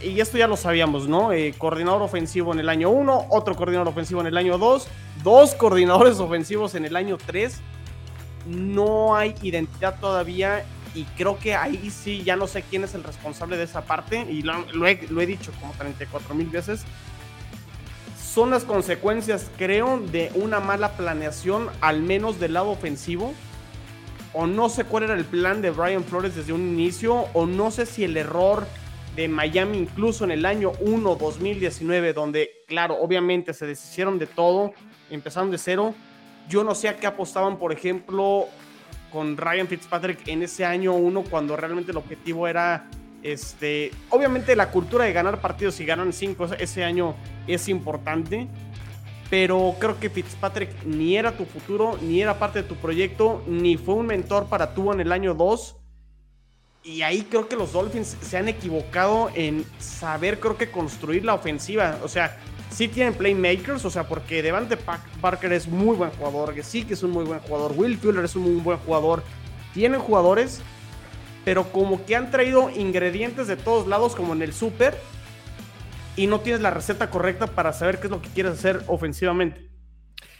y esto ya lo sabíamos, ¿no? Eh, coordinador ofensivo en el año 1, otro coordinador ofensivo en el año 2, dos coordinadores ofensivos en el año 3 no hay identidad todavía y creo que ahí sí ya no sé quién es el responsable de esa parte y lo, he, dicho como 34 mil veces. Son las consecuencias, creo, de una mala planeación, al menos del lado ofensivo. O no sé cuál era el plan de Brian Flores desde un inicio, o no sé si el error de Miami incluso en el año 1, 2019, donde, claro, obviamente se deshicieron de todo, empezaron de cero yo no sé a qué apostaban, por ejemplo, con Ryan Fitzpatrick en ese año uno, cuando realmente el objetivo era, este, obviamente la cultura de ganar partidos y ganan cinco ese año es importante, pero creo que Fitzpatrick ni era tu futuro, ni era parte de tu proyecto, ni fue un mentor para tú en el año 2. Y ahí creo que los Dolphins se han equivocado en saber, creo que construir la ofensiva. O sea, sí tienen playmakers, o sea, porque Devante Parker es muy buen jugador, que sí que es un muy buen jugador, Will Fuller es un muy buen jugador, tienen jugadores, pero como que han traído ingredientes de todos lados, como en el super, y no tienes la receta correcta para saber qué es lo que quieres hacer ofensivamente.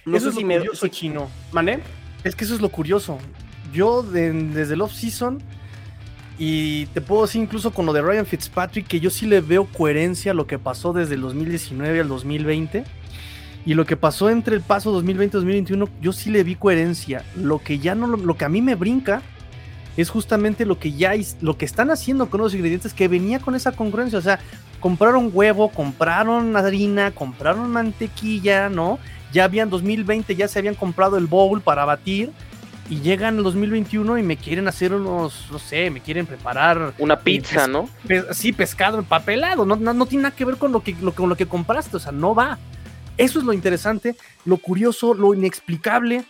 No eso es lo curioso, Chino. ¿Mané? Es que eso es lo curioso. Yo desde el off-season y te puedo decir incluso con lo de Ryan Fitzpatrick que yo sí le veo coherencia a lo que pasó desde el 2019 al 2020. Y lo que pasó entre el paso 2020-2021, yo sí le vi coherencia. Lo que ya no, lo, que a mí me brinca es justamente lo que ya lo que están haciendo con los ingredientes que venía con esa congruencia. O sea, compraron huevo, compraron harina, compraron mantequilla, ¿no? Ya habían 2020, ya se habían comprado el bowl para batir y llegan el 2021 y me quieren hacer unos, no sé, me quieren preparar. Una eh, pizza, ¿no? sí, pescado empapelado, no, no, no, tiene nada que ver con lo que, lo, con lo que compraste, o sea, no va. Eso es lo interesante, lo curioso, lo inexplicable.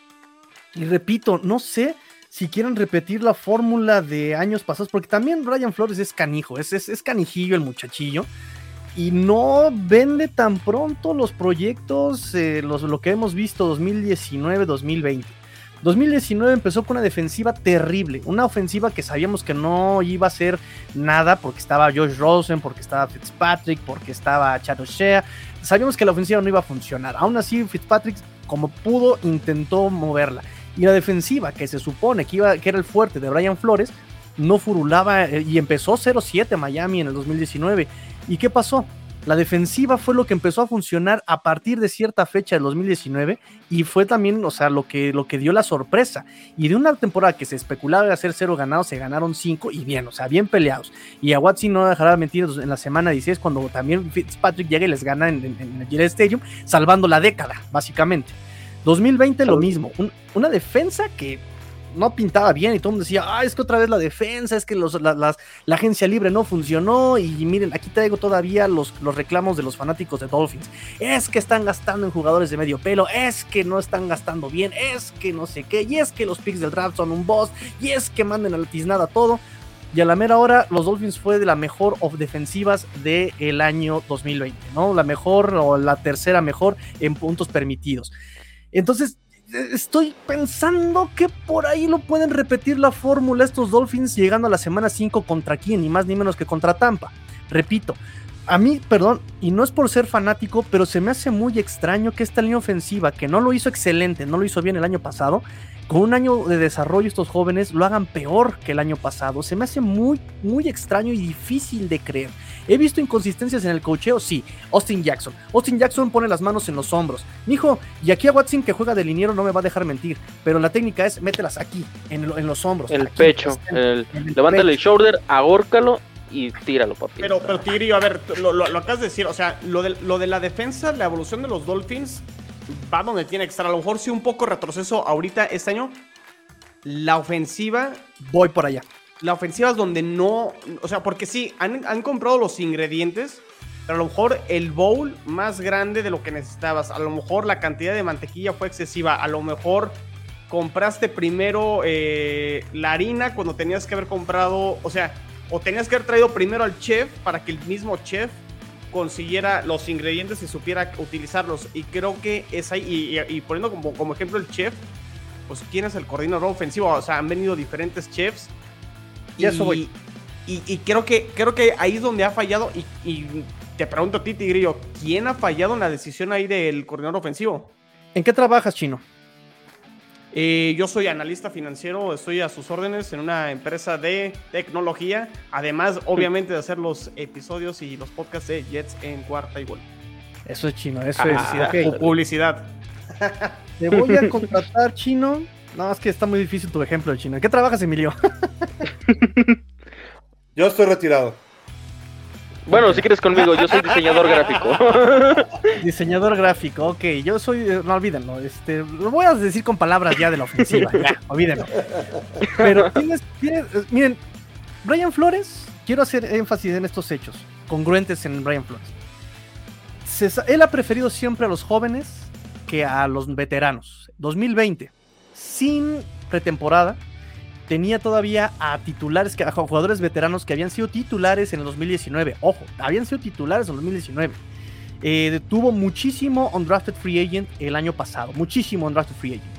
Y repito, no sé si quieren repetir la fórmula de años pasados, porque también Brian Flores es canijo, es, es, canijillo el muchachillo. Y no vende tan pronto los proyectos, eh, los, lo que hemos visto 2019-2020. 2019 empezó con una defensiva terrible, una ofensiva que sabíamos que no iba a ser nada porque estaba Josh Rosen, porque estaba Fitzpatrick, porque estaba Chad Shea. Sabíamos que la ofensiva no iba a funcionar. Aún así, Fitzpatrick, como pudo, intentó moverla. Y la defensiva, que se supone que, iba, que era el fuerte de Brian Flores, no furulaba eh, y empezó 0-7 Miami en el 2019. ¿Y qué pasó? La defensiva fue lo que empezó a funcionar a partir de cierta fecha del 2019 y fue también, o sea, lo que, lo que dio la sorpresa. Y de una temporada que se especulaba de hacer cero ganados, se ganaron cinco y bien, o sea, bien peleados. Y a Watson no dejará de mentir en la semana 16 cuando también Fitzpatrick llega y les gana en, el Gillette Stadium, salvando la década, básicamente. 2020 lo mismo, una defensa que no pintaba bien y todo el mundo decía, ah, es que otra vez la defensa, es que los, la, agencia libre no funcionó y miren, aquí traigo todavía los, los reclamos de los fanáticos de Dolphins. Es que están gastando en jugadores de medio pelo, es que no están gastando bien, es que no sé qué, y es que los picks del draft son un boss, y es que manden a la tiznada todo. Y a la mera hora, los Dolphins fue de la mejor of defensivas del año 2020, ¿no? La mejor o la tercera mejor en puntos permitidos. Entonces, estoy pensando que por ahí lo pueden repetir la fórmula estos Dolphins llegando a la semana 5 contra quién, ni más ni menos que contra Tampa. Repito, a mí, perdón, y no es por ser fanático, pero se me hace muy extraño que esta línea ofensiva, que no lo hizo excelente, no lo hizo bien el año pasado, con un año de desarrollo estos jóvenes lo hagan peor que el año pasado. Se me hace muy, muy extraño y difícil de creer. He visto inconsistencias en el cocheo, sí. Austin Jackson. Austin Jackson pone las manos en los hombros. Mijo, y aquí a Watson que juega de liniero no me va a dejar mentir. Pero la técnica es mételas aquí, en, los hombros. El pecho. El, levántale el shoulder, agórcalo y tíralo, papi. Pero, pero Tigrillo, a ver, lo, lo, acabas de decir, o sea, lo de, lo de la defensa, la evolución de los Dolphins va donde tiene que estar. A lo mejor sí un poco retroceso ahorita este año. La ofensiva. Voy por allá. La ofensiva es donde no. O sea, porque sí, han, comprado los ingredientes. Pero a lo mejor el bowl más grande de lo que necesitabas. A lo mejor la cantidad de mantequilla fue excesiva. A lo mejor compraste primero eh, la harina cuando tenías que haber comprado. O sea, o tenías que haber traído primero al chef para que el mismo chef consiguiera los ingredientes y supiera utilizarlos. Y creo que es ahí, y, poniendo como, como, ejemplo el chef, pues quién es el coordinador ofensivo, o sea, han venido diferentes chefs. Y, eso voy. Y, creo, que, creo que ahí es donde ha fallado. Y, te pregunto a ti, Tigrillo, ¿quién ha fallado en la decisión ahí del coordinador ofensivo? ¿En qué trabajas, Chino? Eh, yo soy analista financiero, estoy a sus órdenes en una empresa de tecnología, además obviamente de hacer los episodios y los podcasts de Jets en cuarta y gol. Eso es chino, eso es publicidad. Te voy a contratar chino. No, es que está muy difícil tu ejemplo, chino. ¿En qué trabajas, Emilio? yo estoy retirado. Bueno, si quieres conmigo, yo soy diseñador gráfico. diseñador gráfico, ok. Yo soy, eh, no olvídenlo, este, lo voy a decir con palabras ya de la ofensiva, ya, olvídenlo. Pero tienes, tienes, eh, miren, Brian Flores, quiero hacer énfasis en estos hechos, congruentes en Brian Flores. él ha preferido siempre a los jóvenes que a los veteranos. 2020, sin pretemporada, tenía todavía a titulares, a jugadores veteranos que habían sido titulares en el 2019. Ojo, habían sido titulares en el 2019. Eh, tuvo muchísimo undrafted free agent el año pasado, muchísimo undrafted free agent.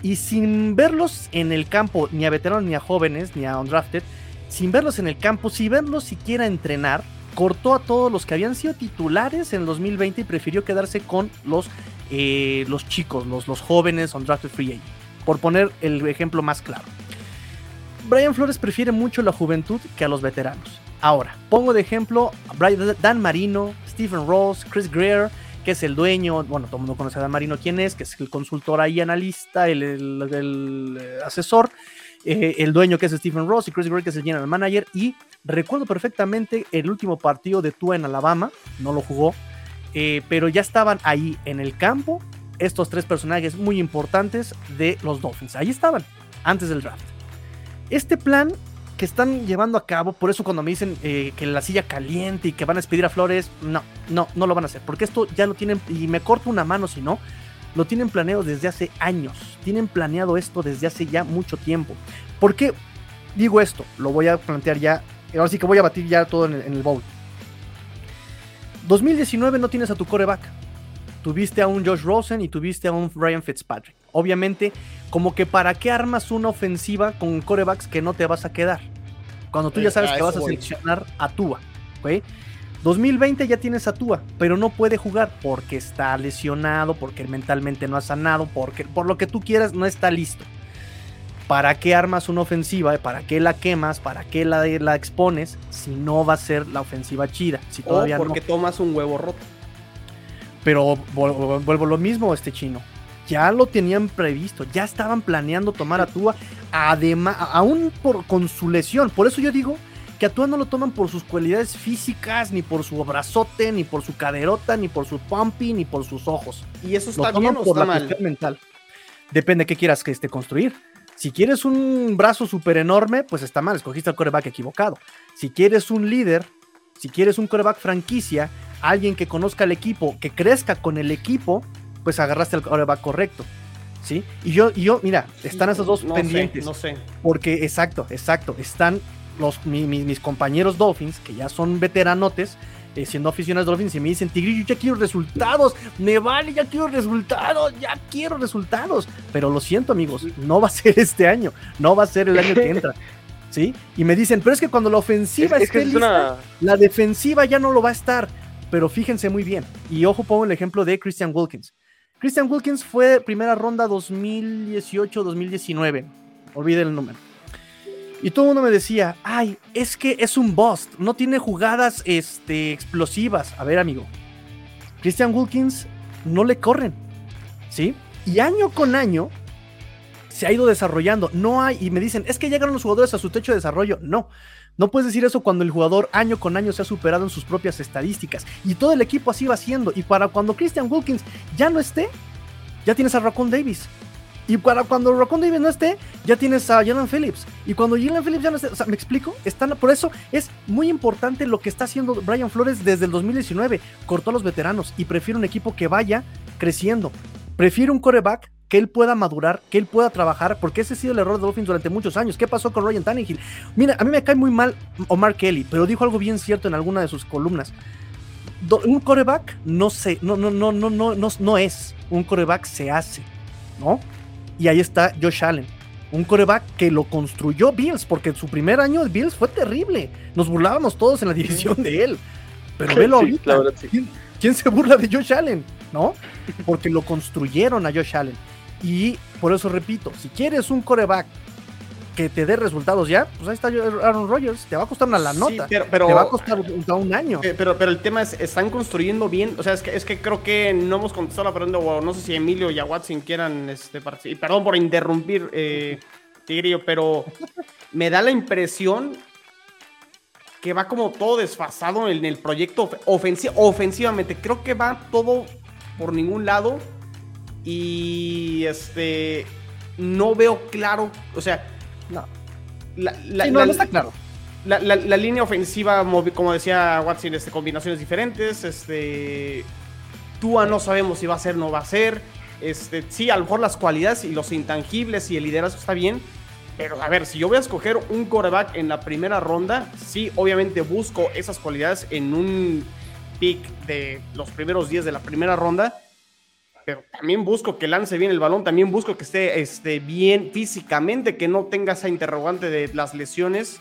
Y sin verlos en el campo, ni a veteranos, ni a jóvenes, ni a undrafted, sin verlos en el campo, sin verlos siquiera entrenar, cortó a todos los que habían sido titulares en el 2020 y prefirió quedarse con los, eh, los chicos, los, los jóvenes undrafted free agent. Por poner el ejemplo más claro. Brian Flores prefiere mucho la juventud que a los veteranos. Ahora, pongo de ejemplo a Dan Marino, Stephen Ross, Chris Greer, que es el dueño, bueno, todo el mundo conoce a Dan Marino quién es, que es el consultor ahí, analista, el, eh, asesor, eh, el dueño que es Stephen Ross y Chris Greer que es el general manager. Y recuerdo perfectamente el último partido de Tua en Alabama, no lo jugó, eh, pero ya estaban ahí en el campo estos tres personajes muy importantes de los Dolphins. Ahí estaban, antes del draft. Este plan que están llevando a cabo, por eso cuando me dicen eh, que la silla caliente y que van a despedir a Flores, no, no, no lo van a hacer, porque esto ya lo tienen, y me corto una mano si no, lo tienen planeado desde hace años. Tienen planeado esto desde hace ya mucho tiempo. ¿Por qué digo esto? Lo voy a plantear ya. Ahora sí que voy a batir ya todo en el, en el bowl. 2019 no tienes a tu coreback. Tuviste a un Josh Rosen y tuviste a un Ryan Fitzpatrick. Obviamente, como que para qué armas una ofensiva con corebacks que no te vas a quedar. Cuando tú ya sabes que vas a seleccionar a Tua. 2020 ya tienes a Tua, pero no puede jugar porque está lesionado, porque mentalmente no ha sanado, porque por lo que tú quieras no está listo. ¿Para qué armas una ofensiva? ¿Para qué la quemas? ¿Para qué la, la expones si no va a ser la ofensiva chida? Si todavía o porque tomas un huevo roto. Pero vuelvo lo mismo, este chino. Ya lo tenían previsto, ya estaban planeando tomar a Tua, además, aún por, con su lesión. Por eso yo digo que a Tua no lo toman por sus cualidades físicas, ni por su brazote, ni por su caderota, ni por su pumpy, ni por sus ojos. ¿Y eso está bien o por está la mal? mental. Depende de qué quieras que esté construir. Si quieres un brazo súper enorme, pues está mal, escogiste al coreback equivocado. Si quieres un líder, si quieres un coreback franquicia, alguien que conozca el equipo, que crezca con el equipo, pues agarraste el coreback correcto. ¿Sí? Y yo, y yo, mira, están esos dos pendientes. no sé. Porque, exacto, exacto, están los, mis compañeros Dolphins, que ya son veteranotes, eh, siendo aficionados Dolphins, y me dicen, Tigrillo, ya quiero resultados, me vale, ya quiero resultados, ya quiero resultados. Pero lo siento, amigos, no va a ser este año, no va a ser el año que entra. ¿Sí? Y me dicen, pero es que cuando la ofensiva esté lista, la defensiva ya no lo va a estar pero fíjense muy bien. Y ojo, pongo el ejemplo de Christian Wilkins. Christian Wilkins fue primera ronda 2018-2019. Olviden el número. Y todo el mundo me decía, ay, es que es un bust, no tiene jugadas este, explosivas. A ver, amigo, Christian Wilkins no le corren, ¿sí? Y año con año se ha ido desarrollando. No hay, y me dicen, es que llegaron los jugadores a su techo de desarrollo. No, no puedes decir eso cuando el jugador año con año se ha superado en sus propias estadísticas. Y todo el equipo así va siendo. Y para cuando Christian Wilkins ya no esté, ya tienes a Raccoon Davis. Y para cuando Raccoon Davis no esté, ya tienes a Jalen Phillips. Y cuando Jalen Phillips ya no esté, o sea, ¿me explico? Están, por eso es muy importante lo que está haciendo Brian Flores desde el 2019. Cortó a los veteranos y prefiere un equipo que vaya creciendo. Prefiere un coreback que él pueda madurar, que él puda trabajar, porque ese ha sido el error de Dolphins durante muchos años. ¿Qué pasó con Ryan Tannehill? Mira, a mí me cae muy mal Omar Kelly, pero dijo algo bien cierto en alguna de sus columnas. un coreback no sé, no, no, no, no, no, no, no es. Un coreback se hace, ¿no? Y ahí está Josh Allen. Un coreback que lo construyó Bills, porque su primer año de Bills fue terrible. Nos burlábamos todos en la división de él. Pero velo ahorita. ¿Quién se burla de Josh Allen? ¿No? Porque lo construyeron a Josh Allen. Y por eso repito, si quieres un coreback que te dé resultados ya, pues ahí está Aaron Rodgers, te va a costar una la nota, pero, te va a costar un, año. Eh, pero, pero el tema es, están construyendo bien, o sea, es que, es que creo que no hemos contestado la pregunta, o no sé si Emilio y a Watson quieran este, participar, perdón por interrumpir, eh, Tigrillo, pero me da la impresión que va como todo desfasado en el proyecto ofensivamente, creo que va todo por ningún lado y este no veo claro, o sea, no. La, no, está claro. La, línea ofensiva, como decía Watson, este, combinaciones diferentes. Este, Tua no sabemos si va a ser o no va a ser. Este, sí, a lo mejor las cualidades y los intangibles y el liderazgo está bien. Pero a ver, si yo voy a escoger un quarterback en la primera ronda, sí, obviamente busco esas cualidades en un pick de los primeros 10 de la primera ronda pero también busco que lance bien el balón, también busco que esté, esté bien físicamente, que no tenga esa interrogante de las lesiones.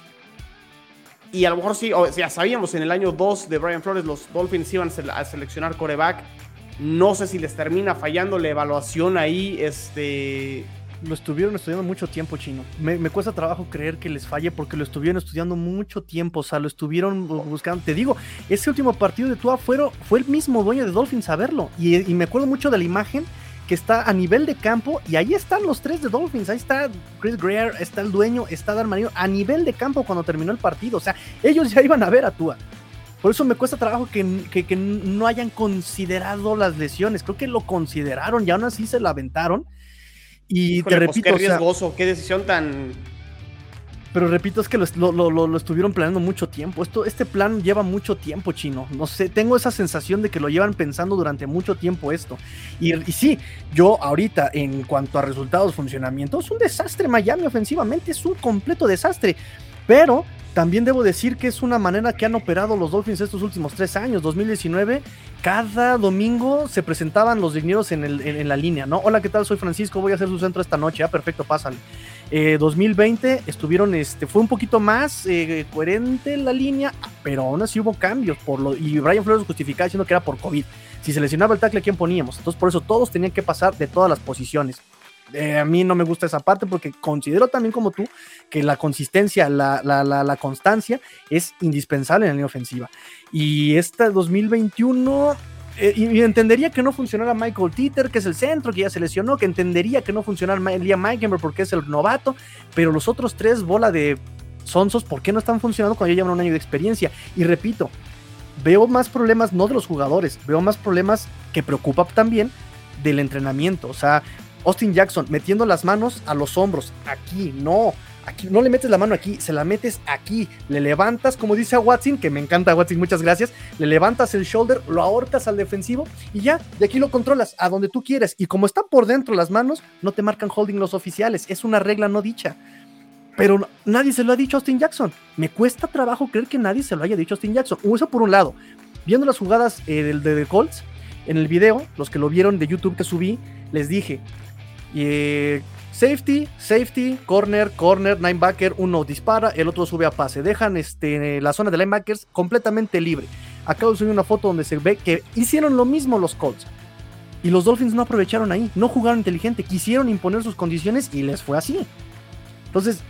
Y a lo mejor sí, o sea, sabíamos en el año 2 de Brian Flores, los Dolphins iban a seleccionar coreback. No sé si les termina fallando la evaluación ahí, este, lo estuvieron estudiando mucho tiempo, chino. Me, cuesta trabajo creer que les falle porque lo estuvieron estudiando mucho tiempo. O sea, lo estuvieron buscando. Te digo, ese último partido de Tua fue, fue el mismo dueño de Dolphins a verlo. Y, me acuerdo mucho de la imagen que está a nivel de campo y ahí están los tres de Dolphins. Ahí está Chris Greer, está el dueño, está Dan Marino a nivel de campo cuando terminó el partido. O sea, ellos ya iban a ver a Tua. Por eso me cuesta trabajo que, que, no hayan considerado las lesiones. Creo que lo consideraron y aún así se la aventaron. Y te pues, repito. qué riesgoso, qué decisión tan. pero repito, es que lo, lo, estuvieron planeando mucho tiempo. Esto, este plan lleva mucho tiempo, chino. No sé, tengo esa sensación de que lo llevan pensando durante mucho tiempo esto. Y, y sí, yo ahorita, en cuanto a resultados, funcionamiento, es un desastre Miami ofensivamente, es un completo desastre. Pero también debo decir que es una manera que han operado los Dolphins estos últimos tres años. 2019, cada domingo se presentaban los dineros en, en, la línea, ¿no? Hola, ¿qué tal? Soy Francisco, voy a hacer su centro esta noche. Ah, perfecto, pásale. 2020 eh, estuvieron, este, fue un poquito más eh, coherente la línea, pero aún así hubo cambios. Por lo, y Brian Flores justificaba diciendo que era por COVID. Si se lesionaba el tackle, ¿quién poníamos? Entonces, por eso todos tenían que pasar de todas las posiciones. Eh, a mí no me gusta esa parte porque considero también como tú que la consistencia, la, la, la, constancia es indispensable en la línea ofensiva. Y esta 2021 eh, entendería que no funcionara Michael Teeter, que es el centro, que ya se lesionó, que entendería que no funcionara Liam Meikenberg porque es el novato, pero los otros tres bola de sonsos, ¿por qué no están funcionando cuando ya llevan un año de experiencia? Y repito, veo más problemas no de los jugadores, veo más problemas que preocupa también del entrenamiento. O sea, Austin Jackson metiendo las manos a los hombros, aquí, no. Aquí no le metes la mano aquí, se la metes aquí, le levantas, como dice a Watson, que me encanta Watson, muchas gracias, le levantas el shoulder, lo ahorcas al defensivo y ya, de aquí lo controlas a donde tú quieres. Y como está por dentro las manos, no te marcan holding los oficiales, es una regla no dicha. Pero nadie se lo ha dicho a Austin Jackson. Me cuesta trabajo creer que nadie se lo haya dicho a Austin Jackson. Eso por un lado. Viendo las jugadas eh, del de, de Colts, en el video, los que lo vieron de YouTube que subí, les dije, y safety, safety, corner, corner, linebacker, uno dispara, el otro sube a pase. Dejan este, la zona de linebackers completamente libre. Acabo de subir una foto donde se ve que hicieron lo mismo los Colts. Y los Dolphins no aprovecharon ahí, no jugaron inteligente, quisieron imponer sus condiciones y les fue así. Entonces,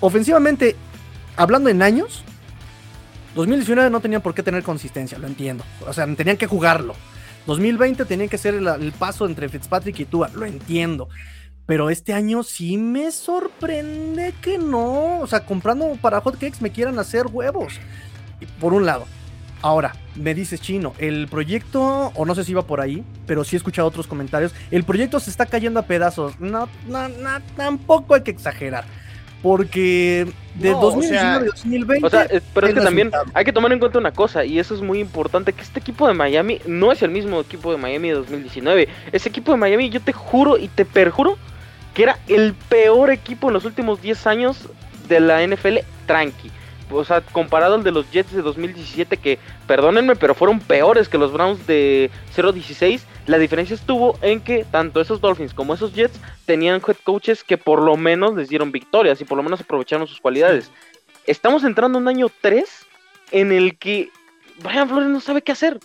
ofensivamente, hablando en años, 2019 no tenían por qué tener consistencia, lo entiendo. O sea, tenían que jugarlo. 2020 tenía que ser el, paso entre Fitzpatrick y Tua, lo entiendo. Pero este año sí me sorprende que no. O sea, comprando para hotcakes me quieran hacer huevos. Por un lado. Ahora, me dices chino, el proyecto, o no sé si iba por ahí, pero sí he escuchado otros comentarios, el proyecto se está cayendo a pedazos. No, no, no, tampoco hay que exagerar. Porque de 2019 a 2020. O sea, pero es que también hay que tomar en cuenta una cosa, y eso es muy importante: que este equipo de Miami no es el mismo equipo de Miami de 2019. Ese equipo de Miami, yo te juro y te perjuro que era el peor equipo en los últimos 10 años de la NFL tranqui o sea, comparado al de los Jets de 2017, que perdónenme, pero fueron peores que los Browns de 0-16, la diferencia estuvo en que tanto esos Dolphins como esos Jets tenían head coaches que por lo menos les dieron victorias y por lo menos aprovecharon sus cualidades. Estamos entrando en un año 3 en el que Brian Flores no sabe qué hacer.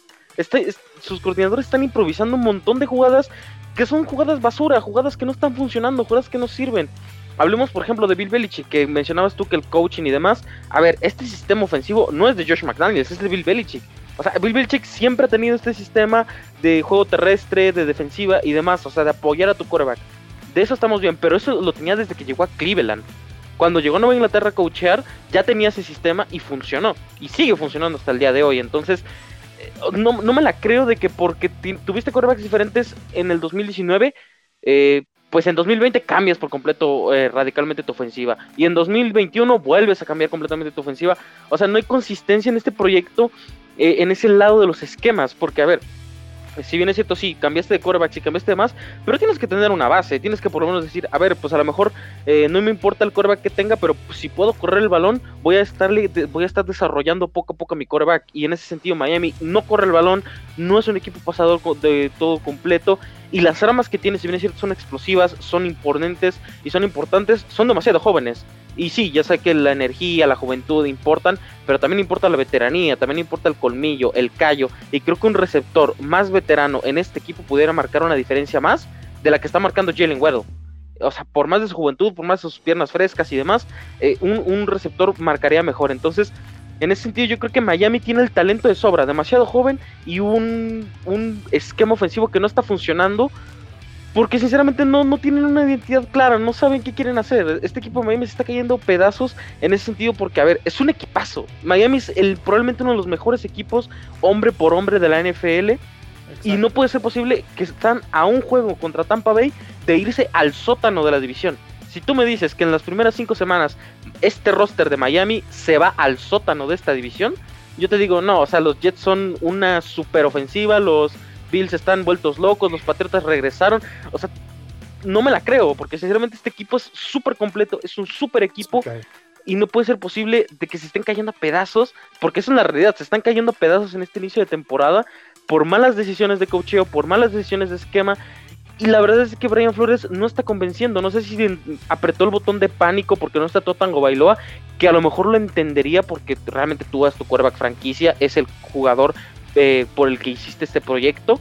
sus coordinadores están improvisando un montón de jugadas que son jugadas basura, jugadas que no están funcionando, jugadas que no sirven. Hablemos, por ejemplo, de Bill Belichick, que mencionabas tú que el coaching y demás. A ver, este sistema ofensivo no es de Josh McDaniels, es de Bill Belichick. O sea, Bill Belichick siempre ha tenido este sistema de juego terrestre, de defensiva y demás, o sea, de apoyar a tu quarterback. De eso estamos bien, pero eso lo tenía desde que llegó a Cleveland. Cuando llegó a Nueva Inglaterra a coachear, ya tenía ese sistema y funcionó. Y sigue funcionando hasta el día de hoy. Entonces, eh, no, me la creo de que porque tuviste quarterbacks diferentes en el 2019, eh, pues en 2020 cambias por completo eh, radicalmente tu ofensiva y en 2021 vuelves a cambiar completamente tu ofensiva. O sea, no hay consistencia en este proyecto eh, en ese lado de los esquemas, porque a ver, si bien es cierto, sí, cambiaste de quarterback, sí cambiaste de más, pero tienes que tener una base, tienes que por lo menos decir, a ver, pues a lo mejor eh, no me importa el quarterback que tenga, pero si puedo correr el balón, voy a, estarle, voy a estar desarrollando poco a poco mi quarterback. Y en ese sentido, Miami no corre el balón, no es un equipo pasador de todo completo, y las armas que tiene, si bien es cierto, son explosivas, son imponentes y son importantes, son demasiado jóvenes. Y sí, ya sé que la energía, la juventud importan, pero también importa la veteranía, también importa el colmillo, el callo. Y creo que un receptor más veterano en este equipo pudiera marcar una diferencia más de la que está marcando Jalen Weddle. O sea, por más de su juventud, por más de sus piernas frescas y demás, eh, un, un receptor marcaría mejor. Entonces, en ese sentido, yo creo que Miami tiene el talento de sobra, demasiado joven y un, un esquema ofensivo que no está funcionando. Porque sinceramente no, no tienen una identidad clara, no saben qué quieren hacer. Este equipo de Miami se está cayendo pedazos en ese sentido porque, a ver, es un equipazo. Miami es el, probablemente uno de los mejores equipos hombre por hombre de la NFL. Y no puede ser posible que están a un juego contra Tampa Bay de irse al sótano de la división Si tú me dices que en las primeras cinco semanas este roster de Miami se va al sótano de esta división, yo te digo, no, o sea, los Jets son una super ofensiva, los Bills están vueltos locos, los Patriotas regresaron, o sea, no me la creo, porque sinceramente este equipo es súper completo, es un súper equipo. Y no puede ser posible de que se estén cayendo a pedazos, porque eso es la realidad, se están cayendo a pedazos en este inicio de temporada por malas decisiones de cocheo, por malas decisiones de esquema. Y la verdad es que Brian Flores no está convenciendo. No sé si apretó el botón de pánico porque no está Totango Bailoa, que a lo mejor lo entendería porque realmente tú vas tu quarterback franquicia, es el jugador eh, por el que hiciste este proyecto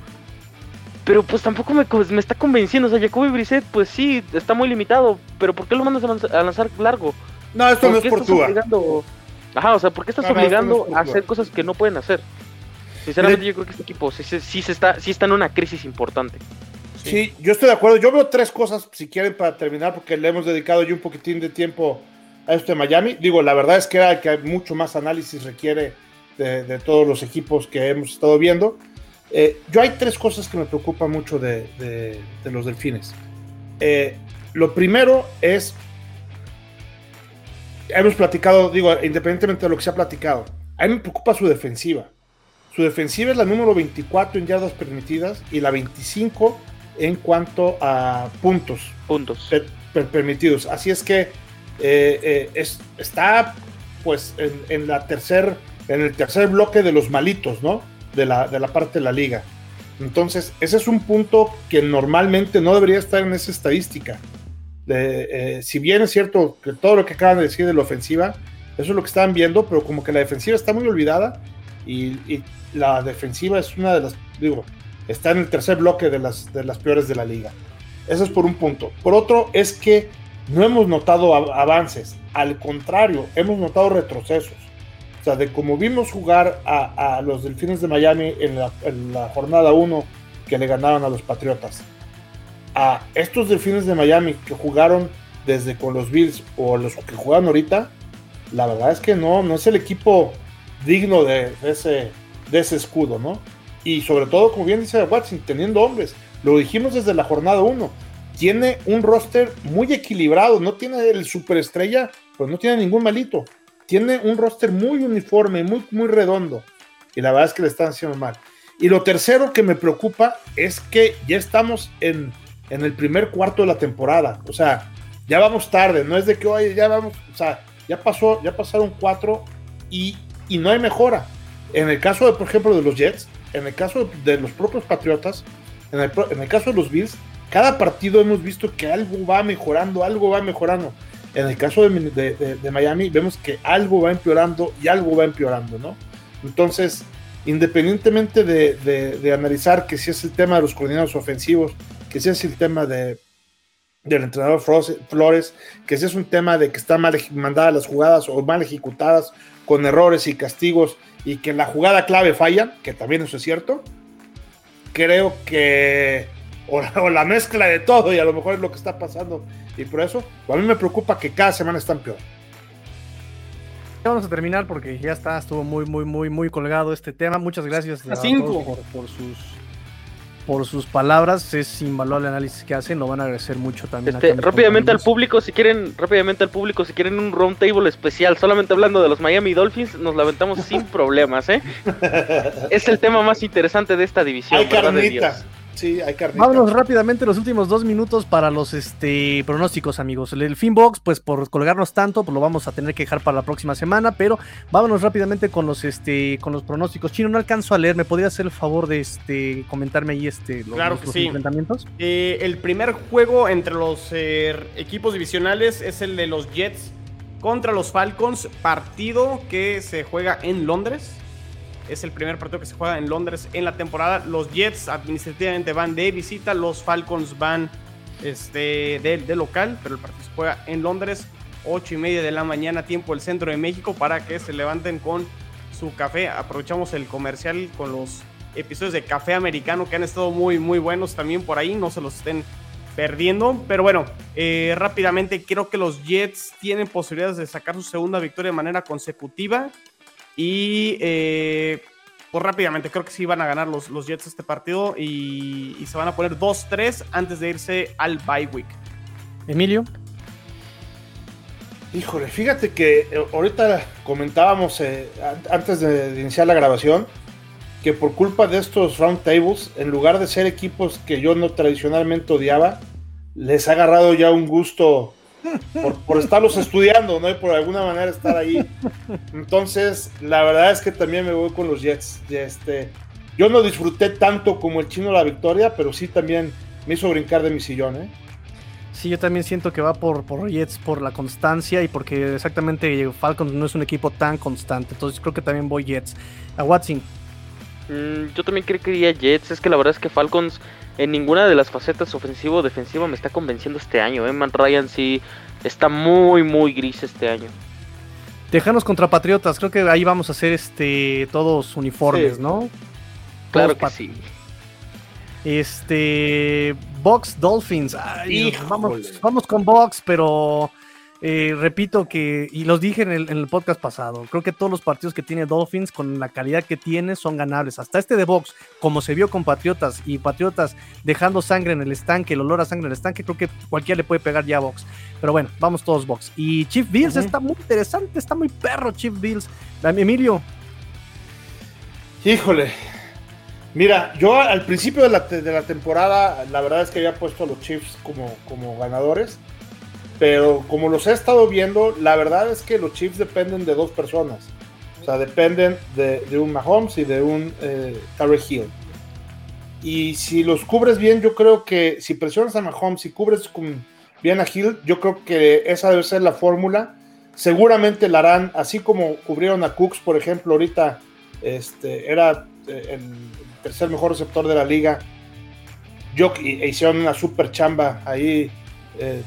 pero pues tampoco me, me está convenciendo. O sea, Jacoby Brissett, pues sí, está muy limitado. Pero ¿por qué lo mandas a, lanzar, largo? No, esto no es por tú. Ajá, o sea, ¿por qué estás obligando a hacer cosas que no pueden hacer? Sinceramente, yo creo que este equipo sí, sí, se está, sí está en una crisis importante. Sí. yo estoy de acuerdo. Yo veo tres cosas, si quieren, para terminar, porque le hemos dedicado yo un poquitín de tiempo a esto de Miami. Digo, la verdad es que, hay, que mucho más análisis requiere de, de todos los equipos que hemos estado viendo. Eh, yo hay tres cosas que me preocupan mucho de, los delfines. Eh, lo primero es, hemos platicado, digo, independientemente de lo que se ha platicado, a mí me preocupa su defensiva. Su defensiva es la número 24 en yardas permitidas y la 25 en cuanto a puntos, puntos. permitidos. Así es que eh, está pues en, la tercer, en el tercer bloque de los malitos, ¿no? de la, de la parte de la liga. Entonces, ese es un punto que normalmente no debería estar en esa estadística. Eh, si bien es cierto que todo lo que acaban de decir de la ofensiva, eso es lo que estaban viendo, pero como que la defensiva está muy olvidada y, la defensiva es una de las, digo, está en el tercer bloque de las, de las peores de la liga. Eso es por un punto. Por otro, es que no hemos notado avances, al contrario, hemos notado retrocesos sea, de como vimos jugar a, los Delfines de Miami en la, jornada 1 que le ganaron a los Patriotas, a estos Delfines de Miami que jugaron desde con los Bills o los que juegan ahorita, la verdad es que no, no es el equipo digno de, ese, de ese escudo, ¿no? Y sobre todo, como bien dice Watson, teniendo hombres, lo dijimos desde la jornada 1, tiene un roster muy equilibrado, no tiene el superestrella, pues no tiene ningún malito tiene un roster muy uniforme, muy, muy redondo. Y la verdad es que le están haciendo mal. Y lo tercero que me preocupa es que ya estamos en, en el primer cuarto de la temporada. O sea, ya vamos tarde. No es de que, hoy ya vamos, o sea, ya pasó, ya pasaron cuatro y, y no hay mejora. En el caso, de, por ejemplo, de los Jets, en el caso de los propios Patriotas, en el, en el caso de los Bills, cada partido hemos visto que algo va mejorando, algo va mejorando. En el caso de, Miami vemos que algo va empeorando y algo va empeorando, ¿no? Entonces, independientemente de, analizar que si es el tema de los coordinadores ofensivos, que si es el tema de, del entrenador Flores, que si es un tema de que están mal mandadas las jugadas o mal ejecutadas con errores y castigos y que la jugada clave falla, que también eso es cierto, creo que o la mezcla de todo y a lo mejor es lo que está pasando y por eso, a mí me preocupa que cada semana están peor. Vamos a terminar porque ya está, estuvo muy, muy, muy, muy colgado este tema. Muchas gracias a, cinco. por, sus por sus palabras. Es invaluable el análisis que hacen. Lo van a agradecer mucho también. Este, rápidamente al público, si quieren, rápidamente al público, si quieren un round table especial, solamente hablando de los Miami Dolphins, nos la aventamos sin problemas, ¿eh? es el tema más interesante de esta división. Hay carnita. Sí, hay Vámonos rápidamente los últimos dos minutos para los este, pronósticos, amigos. El Finbox, pues por colgarnos tanto, pues lo vamos a tener que dejar para la próxima semana, pero vámonos rápidamente con los este, con los pronósticos. Chino, no alcanzo a leer, ¿me podría hacer el favor de este comentarme ahí este los, claro enfrentamientos? Eh, el primer juego entre los eh, equipos divisionales es el de los Jets contra los Falcons, partido que se juega en Londres. Es el primer partido que se juega en Londres en la temporada. Los Jets administrativamente van de visita, los Falcons van este, de, local, pero el partido se juega en Londres, 8 y media de la mañana, tiempo del centro de México, para que se levanten con su café. Aprovechamos el comercial con los episodios de Café Americano que han estado muy, muy buenos también por ahí, no se los estén perdiendo. Pero bueno, eh, rápidamente creo que los Jets tienen posibilidades de sacar su segunda victoria de manera consecutiva. Y eh, pues rápidamente, creo que sí van a ganar los, los Jets este partido y, se van a poner 2-3 antes de irse al bye week. Emilio. Híjole, fíjate que eh, ahorita comentábamos eh, antes de iniciar la grabación que por culpa de estos round tables, en lugar de ser equipos que yo no tradicionalmente odiaba, les ha agarrado ya un gusto por, estarlos estudiando, ¿no? Y por alguna manera estar ahí. Entonces, la verdad es que también me voy con los Jets. Este, yo no disfruté tanto como el chino la victoria, pero sí también me hizo brincar de mi sillón, ¿eh? Sí, yo también siento que va por, por Jets por la constancia y porque exactamente Falcons no es un equipo tan constante. Entonces creo que también voy Jets. A Watson. Mm, yo también creo que iría Jets. Es que la verdad es que Falcons en ninguna de las facetas ofensivo o defensiva me está convenciendo este año. ¿eh? Man Ryan sí está muy, muy gris este año. Tejanos contra Patriotas. Creo que ahí vamos a hacer este todos uniformes, ¿no? Claro que sí. Este. Box Dolphins. vamos, vamos con Box, pero eh, repito que, y los dije en el, podcast pasado, creo que todos los partidos que tiene Dolphins con la calidad que tiene son ganables. Hasta este de Box, como se vio con Patriotas y Patriotas dejando sangre en el estanque, el olor a sangre en el estanque, creo que cualquiera le puede pegar ya a Box. Pero bueno, vamos todos Box. Y Chief Bills está muy interesante, está muy perro Chief Bills. Emilio. Híjole. Mira, yo al principio de la, de la temporada, la verdad es que había puesto a los Chiefs como, como ganadores pero como los he estado viendo, la verdad es que los Chiefs dependen de dos personas. O sea, dependen de, un Mahomes y de un eh, Hill. Y si los cubres bien, yo creo que si presionas a Mahomes y cubres bien a Hill, yo creo que esa debe ser la fórmula. Seguramente la harán, así como cubrieron a Cooks, por ejemplo, ahorita este, era eh, el tercer mejor receptor de la liga. Yo, e hicieron una super chamba ahí eh,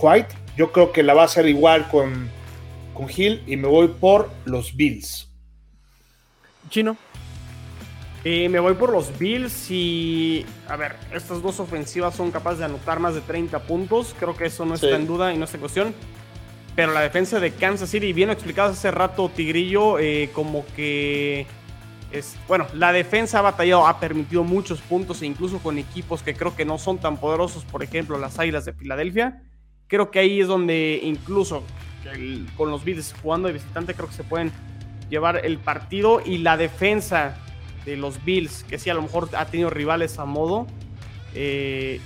White. Yo creo que la va a hacer igual con, con Hill y me voy por los Bills. Chino. Eh, me voy por los Bills y, a ver, estas dos ofensivas son capaces de anotar más de 30 puntos. Creo que eso no está en duda y no está en cuestión. Pero la defensa de Kansas City, bien explicado hace rato, Tigrillo, eh, como que es, bueno, la defensa ha batallado, ha permitido muchos puntos e incluso con equipos que creo que no son tan poderosos, por ejemplo, las Águilas de Filadelfia. Creo que ahí es donde incluso con los Bills jugando de visitante creo que se pueden llevar el partido y la defensa de los Bills, que sí a lo mejor ha tenido rivales a modo, eh,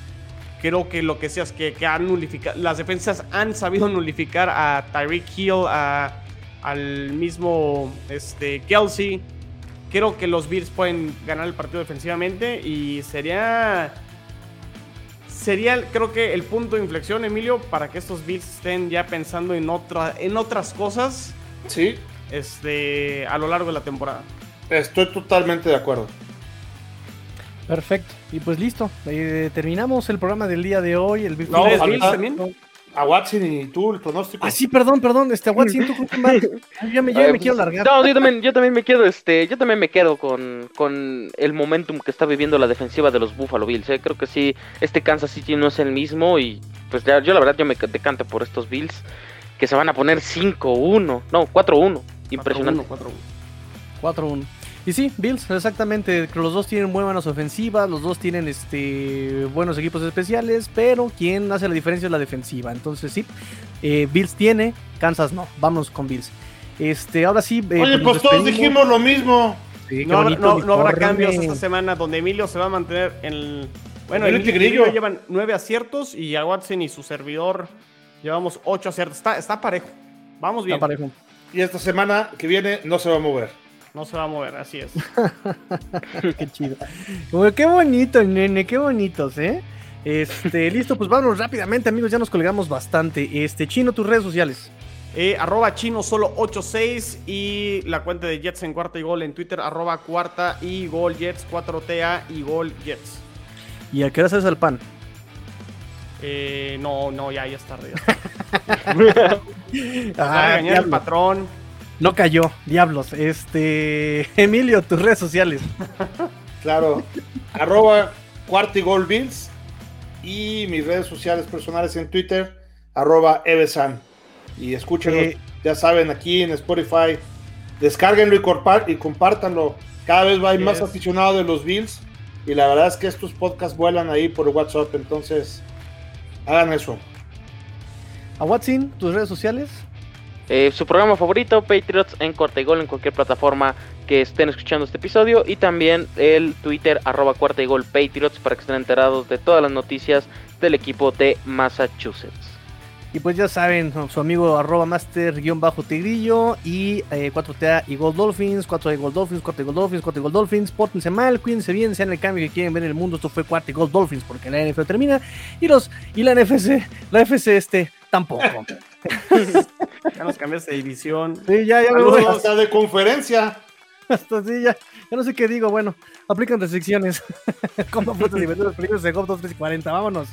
creo que lo que sea es que, han nulificado, las defensas han sabido nulificar a Tyreek Hill, a, al mismo este, Kelsey, creo que los Bills pueden ganar el partido defensivamente y sería sería creo que el punto de inflexión Emilio para que estos Bills estén ya pensando en otra en otras cosas sí. este a lo largo de la temporada. Estoy totalmente de acuerdo. Perfecto. Y pues listo eh, terminamos el programa del día de hoy el Bills. también a Watson y tú el pronóstico. Ah, sí, perdón, perdón, este, a Watson, tú Yo me, yo me quiero largar. No, yo también, yo también me quedo, este, yo también me quedo con, con el momentum que está viviendo la defensiva de los Buffalo Bills. ¿eh? Creo que sí, este Kansas City no es el mismo y pues ya, yo la verdad yo me decanto por estos Bills que se van a poner 5-1, no, 4-1. Impresionante. 4-1. Y sí, Bills, exactamente. Los dos tienen muy buenas ofensivas, los dos tienen este buenos equipos especiales, pero quien hace la diferencia es la defensiva. Entonces sí, eh, Bills tiene, Kansas no. Vamos con Bills. Este, ahora sí. Eh, Oye, pues, pues todos dijimos lo mismo. no, habrá cambios esta semana donde Emilio se va a mantener en el. Bueno, el Emilio llevan nueve aciertos y a Watson y su servidor llevamos ocho aciertos. Está, está parejo. Vamos bien. Está parejo. Y esta semana que viene no se va a mover. No se va a mover, así es. qué chido. qué bonito, nene, qué bonitos, ¿eh? Este, listo, pues vámonos rápidamente, amigos, ya nos colgamos bastante. Este, Chino, tus redes sociales. Eh, arroba chino solo 86 y la cuenta de Jets en cuarta y gol en Twitter, arroba cuarta y gol Jets, 4TA y gol Jets. ¿Y a qué hora haces el pan? Eh, no, no, ya, ya es tarde. Ya ah, el patrón. No cayó, diablos. Este. Emilio, tus redes sociales. claro. arroba Bills. Y mis redes sociales personales en Twitter, arroba Evesan. Y escúchenlo, eh, ya saben, aquí en Spotify. Descárguenlo y, y compártanlo. Cada vez va a más aficionado de los Bills. Y la verdad es que estos podcasts vuelan ahí por WhatsApp. Entonces, hagan eso. A Watson, tus redes sociales. Eh, su programa favorito, Patriots en Corte y Gol, en cualquier plataforma que estén escuchando este episodio. Y también el Twitter, arroba Cuarta y Gol Patriots, para que estén enterados de todas las noticias del equipo de Massachusetts. Y pues ya saben, su amigo arroba master-tigrillo y 4TA eh, y Gold Dolphins, 4 y Gold Dolphins, 4 y Gold Dolphins, 4 y Gold Dolphins, pórtense mal, cuídense bien, sean el cambio que quieren ver en el mundo. Esto fue 4 y Gold Dolphins porque la NFL termina y los y la NFC, la FC este tampoco. ya nos cambiaste de división. Sí, ya, ya me voy. Hasta de conferencia. Hasta sí, ya, ya no sé qué digo. Bueno, aplican restricciones. Como fotos y los películas de GOP 2340. Vámonos.